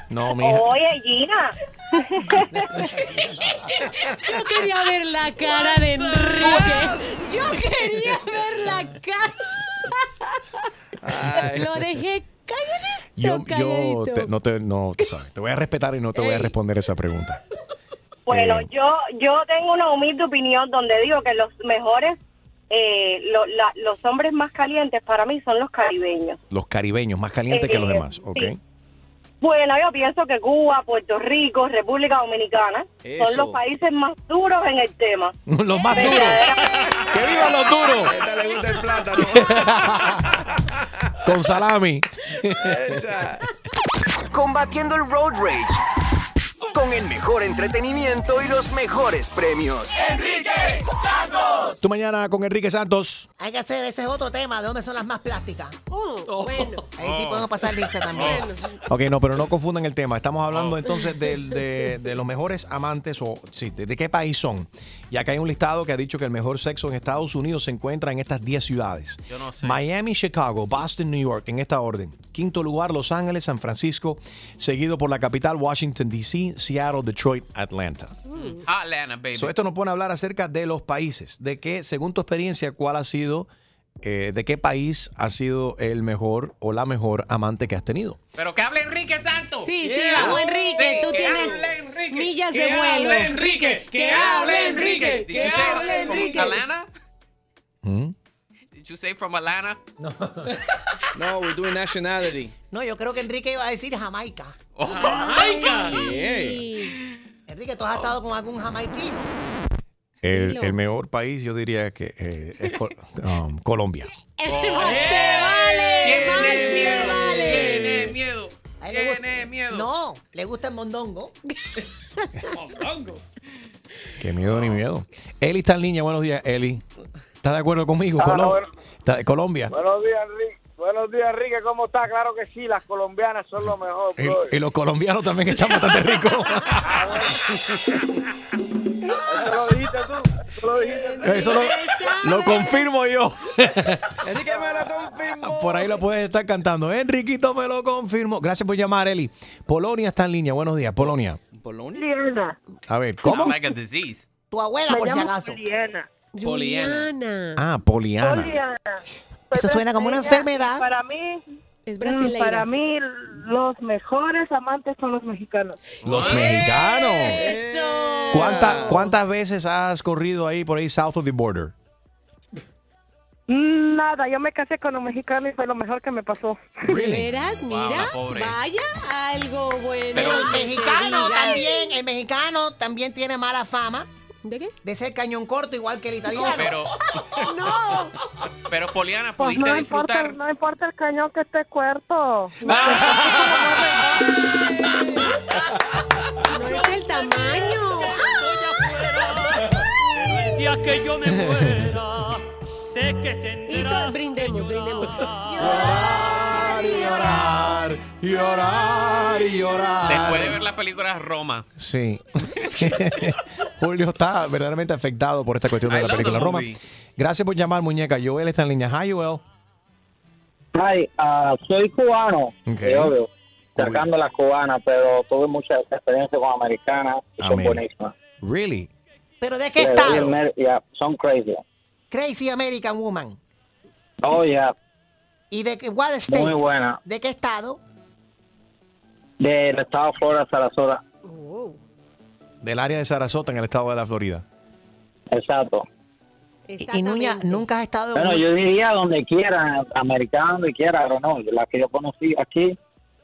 No, mija. oye, Gina. Yo quería ver la cara de Enrique. Yo quería ver la cara. Lo dejé calladito, Yo, yo calladito. te- no te, no, tú sabes, te voy a respetar y no te voy a responder esa pregunta. Bueno, Eh. yo yo tengo una humilde opinión donde digo que los mejores, eh, lo- la- los hombres más calientes para mí son los caribeños. Los caribeños, más calientes que los Eh, demás, ¿ok? sí. Bueno, yo pienso que Cuba, Puerto Rico, República Dominicana Eso. son los países más duros en el tema. <laughs> los más duros. ¡Que vivan los duros! A esta le gusta el plátano. <laughs> Con salami. Combatiendo el road rage. Con el mejor entretenimiento y los mejores premios. Enrique Santos. Tu mañana con Enrique Santos. Hay que hacer, ese es otro tema, de dónde son las más plásticas. Oh, bueno. Ahí sí podemos pasar lista también. Ok, no, pero no confundan el tema. Estamos hablando entonces del- de, de los mejores amantes o sí, de, de qué país son. Y acá hay un listado que ha dicho que el mejor sexo en Estados Unidos se encuentra en estas 10 ciudades. Yo no sé. Miami, Chicago, Boston, New York, en esta orden. Quinto lugar, Los Ángeles, San Francisco, seguido por la capital, Washington, D.C., Seattle, Detroit, Atlanta. Atlanta, baby. So, esto nos pone a hablar acerca de los países. De qué, según tu experiencia, cuál ha sido, eh, de qué país ha sido el mejor o la mejor amante que has tenido. Pero que hable Enrique Santos. Sí, sí, vamos, Enrique. Sí, tú que tienes hable Enrique. millas Que de vuelo. hable Enrique. Que hable Enrique. Did Que you say hable from Enrique. Atlanta? ¿Mm? Did you say from Atlanta? No. <laughs> No, we're doing nationality. No, yo creo que Enrique iba a decir Jamaica. Jamaica. Enrique, ¿tú has estado con algún jamaiquino? El, el mejor país, yo diría que eh, es Col- <laughs> um, Colombia. Más te vale, más te vale. Tiene miedo. A él le gusta- Tiene miedo. No, le gusta el mondongo. Qué miedo ni miedo. Eli está en línea. Buenos días, Eli. ¿Estás de acuerdo conmigo? Ah, Colom- bueno. está de Colombia. Buenos días, Enrique. Buenos días, Enrique. ¿Cómo está? Claro que sí, las colombianas son lo mejor, Y, bro. y los colombianos también están bastante ricos. <laughs> Eso lo dijiste tú. Eso lo dijiste tú. Eso lo, lo confirmo yo. <laughs> Enrique me lo confirmó. Por ahí lo puedes estar cantando. Enriquito me lo confirmo. Gracias por llamar, Eli. Polonia está en línea. Buenos días, Polonia. Poliana. A ver, ¿cómo? Like a disease. Tu abuela, Me por si acaso. Poliana. Poliana. Ah, Poliana. Poliana. Eso suena como una enfermedad. Para mí, Es mm, brasileña. para mí, los mejores amantes son los mexicanos. Los mexicanos. ¿Cuánta- ¿Cuántas veces has corrido ahí por ahí south of the border? Mm, Nada, yo me casé con un mexicano y fue lo mejor que me pasó. ¿De veras? Wow, Mira, pobre. vaya algo bueno. Pero el mexicano también, el mexicano también tiene mala fama ¿De qué? de ser cañón corto igual que el italiano. Pero, <laughs> No. pero Poliana, Pues pudiste no importa, disfrutar. no importa el cañón que esté cuerto. No es el tamaño. Pero el día que yo me muera, sé que Y tendrás to- brindemos, brindemos. Llorar y llorar, llorar y llorar. Después de ver la película Roma. Sí. <laughs> Julio está verdaderamente afectado por esta cuestión I de la película Roma. Gracias por llamar, muñeca. Joel está en línea. Hi, Joel. Hi, ah, soy cubano, Ok. de obvio, cercando las cubanas, pero tuve mucha experiencia con americanas y son buenísimas. Really? ¿Pero de qué Yeah, estado? yeah, son crazy. Crazy American Woman. Oh, yeah, ¿Y de qué, what state? muy buena. ¿De qué estado? Del estado de Florida, Sarasota. Del área de Sarasota en el estado de la Florida. Exacto. Y, Nuña, nunca has estado en Bueno, yo diría donde quiera, americano, donde quiera, pero no, la que yo conocí aquí,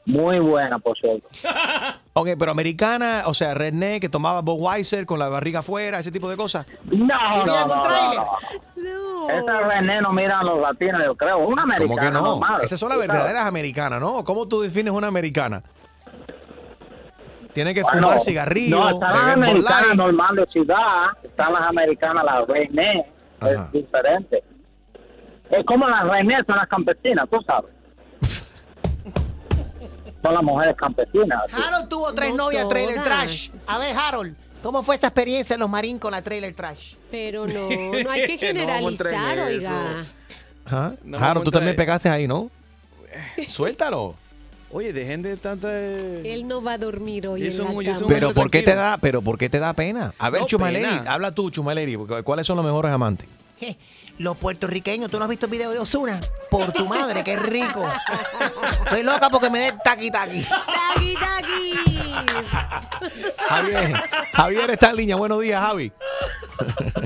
muy buena, por cierto. <laughs> Ok, pero americana, o sea, redneck que tomaba Budweiser con la barriga afuera, ese tipo de cosas. No, no, ¿Tenían no, no, no. Esa René no miran los latinos, yo creo. Una americana ¿Cómo que no? normal, Esas son las verdaderas americanas, ¿no? ¿Cómo tú defines una americana? Tiene que Bueno, fumar cigarrillo, No, están las americanas normal de ciudad, están las americanas, las René, Ajá. es diferente. Es como las René son las campesinas, tú sabes. Son las mujeres campesinas. así. Harold tuvo tres No novias trailer trash. A ver, Harold, ¿cómo fue esa experiencia en los marines con la trailer trash? Pero no, <laughs> no hay que No generalizar, en oiga. No Harold, tú también pegaste ahí, ¿no? <laughs> Suéltalo. Oye, dejen de tanta. Él no va a dormir hoy en la cama. Pero ¿por qué te da, pero por qué te da pena? A ver, No, Chumaleri, pena. habla tú, Chumaleri, ¿cuáles son los mejores amantes? Je, Los puertorriqueños, ¿tú no has visto el video de Osuna? Por tu madre, qué rico. Estoy loca porque me dé taqui taqui. Taqui, taqui. Javier, Javier está en línea. Buenos días, Javi.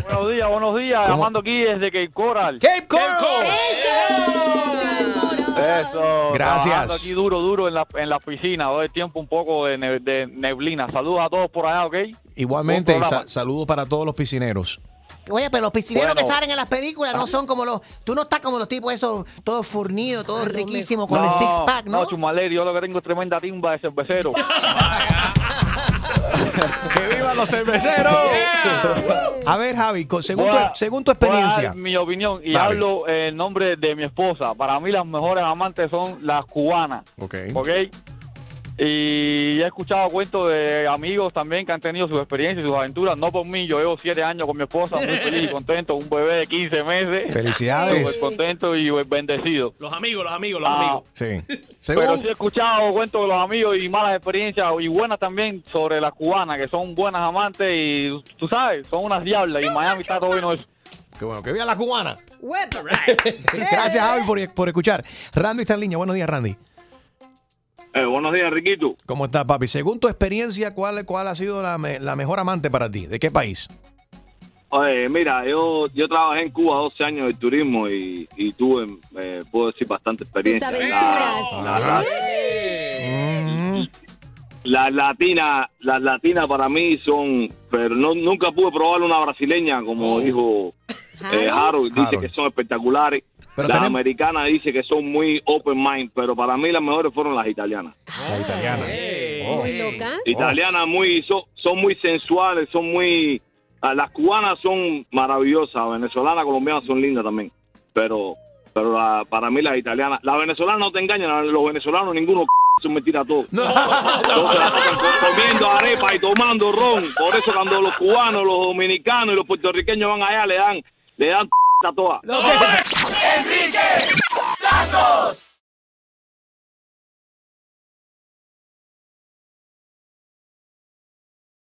Buenos días, buenos días. ¿Cómo? Llamando aquí desde Cape Coral. Cape Coral. Eso. Gracias. trabajando aquí duro, duro en la, en la piscina. Doy tiempo un poco de, ne- de neblina. Saludos a todos por allá, ¿ok? Igualmente, sa- saludos para todos los piscineros. Oye, pero los piscineros Bueno. que salen en las películas no son como los. Tú no estás como los tipos esos, todos fornidos, todos riquísimos, con el six pack, ¿no? No, Chumaleri, yo lo que tengo es tremenda timba de cervecero. <laughs> ¡Que vivan los cerveceros! A ver, Javi, según, tu, Voy a- según tu voy a dar experiencia. mi opinión y Dale. hablo en nombre de mi esposa. Para mí las mejores amantes son las cubanas. Ok. ¿Ok? Y he escuchado cuentos de amigos también que han tenido sus experiencias y sus aventuras. No por mí, yo llevo siete años con mi esposa, muy <laughs> feliz y contento. Un bebé de 15 meses. Felicidades. Súper contento y bendecido. Los amigos, los amigos, los Ah, amigos. Sí. <laughs> Pero sí he escuchado cuentos de los amigos y malas experiencias y buenas también sobre las cubanas, que son buenas amantes y tú sabes, son unas diablas y Miami está todo bueno eso. que bueno, que viva la cubana. <laughs> Gracias, Javi, por, por escuchar. Randy está en línea. Buenos días, Randy. Eh, buenos días, Riquito. ¿Cómo estás, papi? Según tu experiencia, ¿cuál, cuál ha sido la, me- la mejor amante para ti? ¿De qué país? Oye, mira, yo, yo trabajé en Cuba 12 años de turismo y, y tuve, eh, puedo decir, bastante experiencia. Tus aventuras. la- la- Las latinas, las latinas para mí son, pero no nunca pude probar una brasileña como dijo eh, Harold, dice Harold. que son espectaculares. Pero las tenemos- americanas dice que son muy open mind, pero para mí las mejores fueron las italianas. La italiana. Oh. Muy locas. Italianas muy son, son muy sensuales, son muy Ah, Las cubanas son maravillosas, venezolanas, colombianas son lindas también. Pero pero la- para mí las italianas, las venezolanas no te engañan, los venezolanos ninguno <laughs> son mentira todo. La <laughs> co- comiendo arepa y tomando ron. Por eso cuando los cubanos, los dominicanos y los puertorriqueños van allá le dan le dan a todas. Enrique Santos.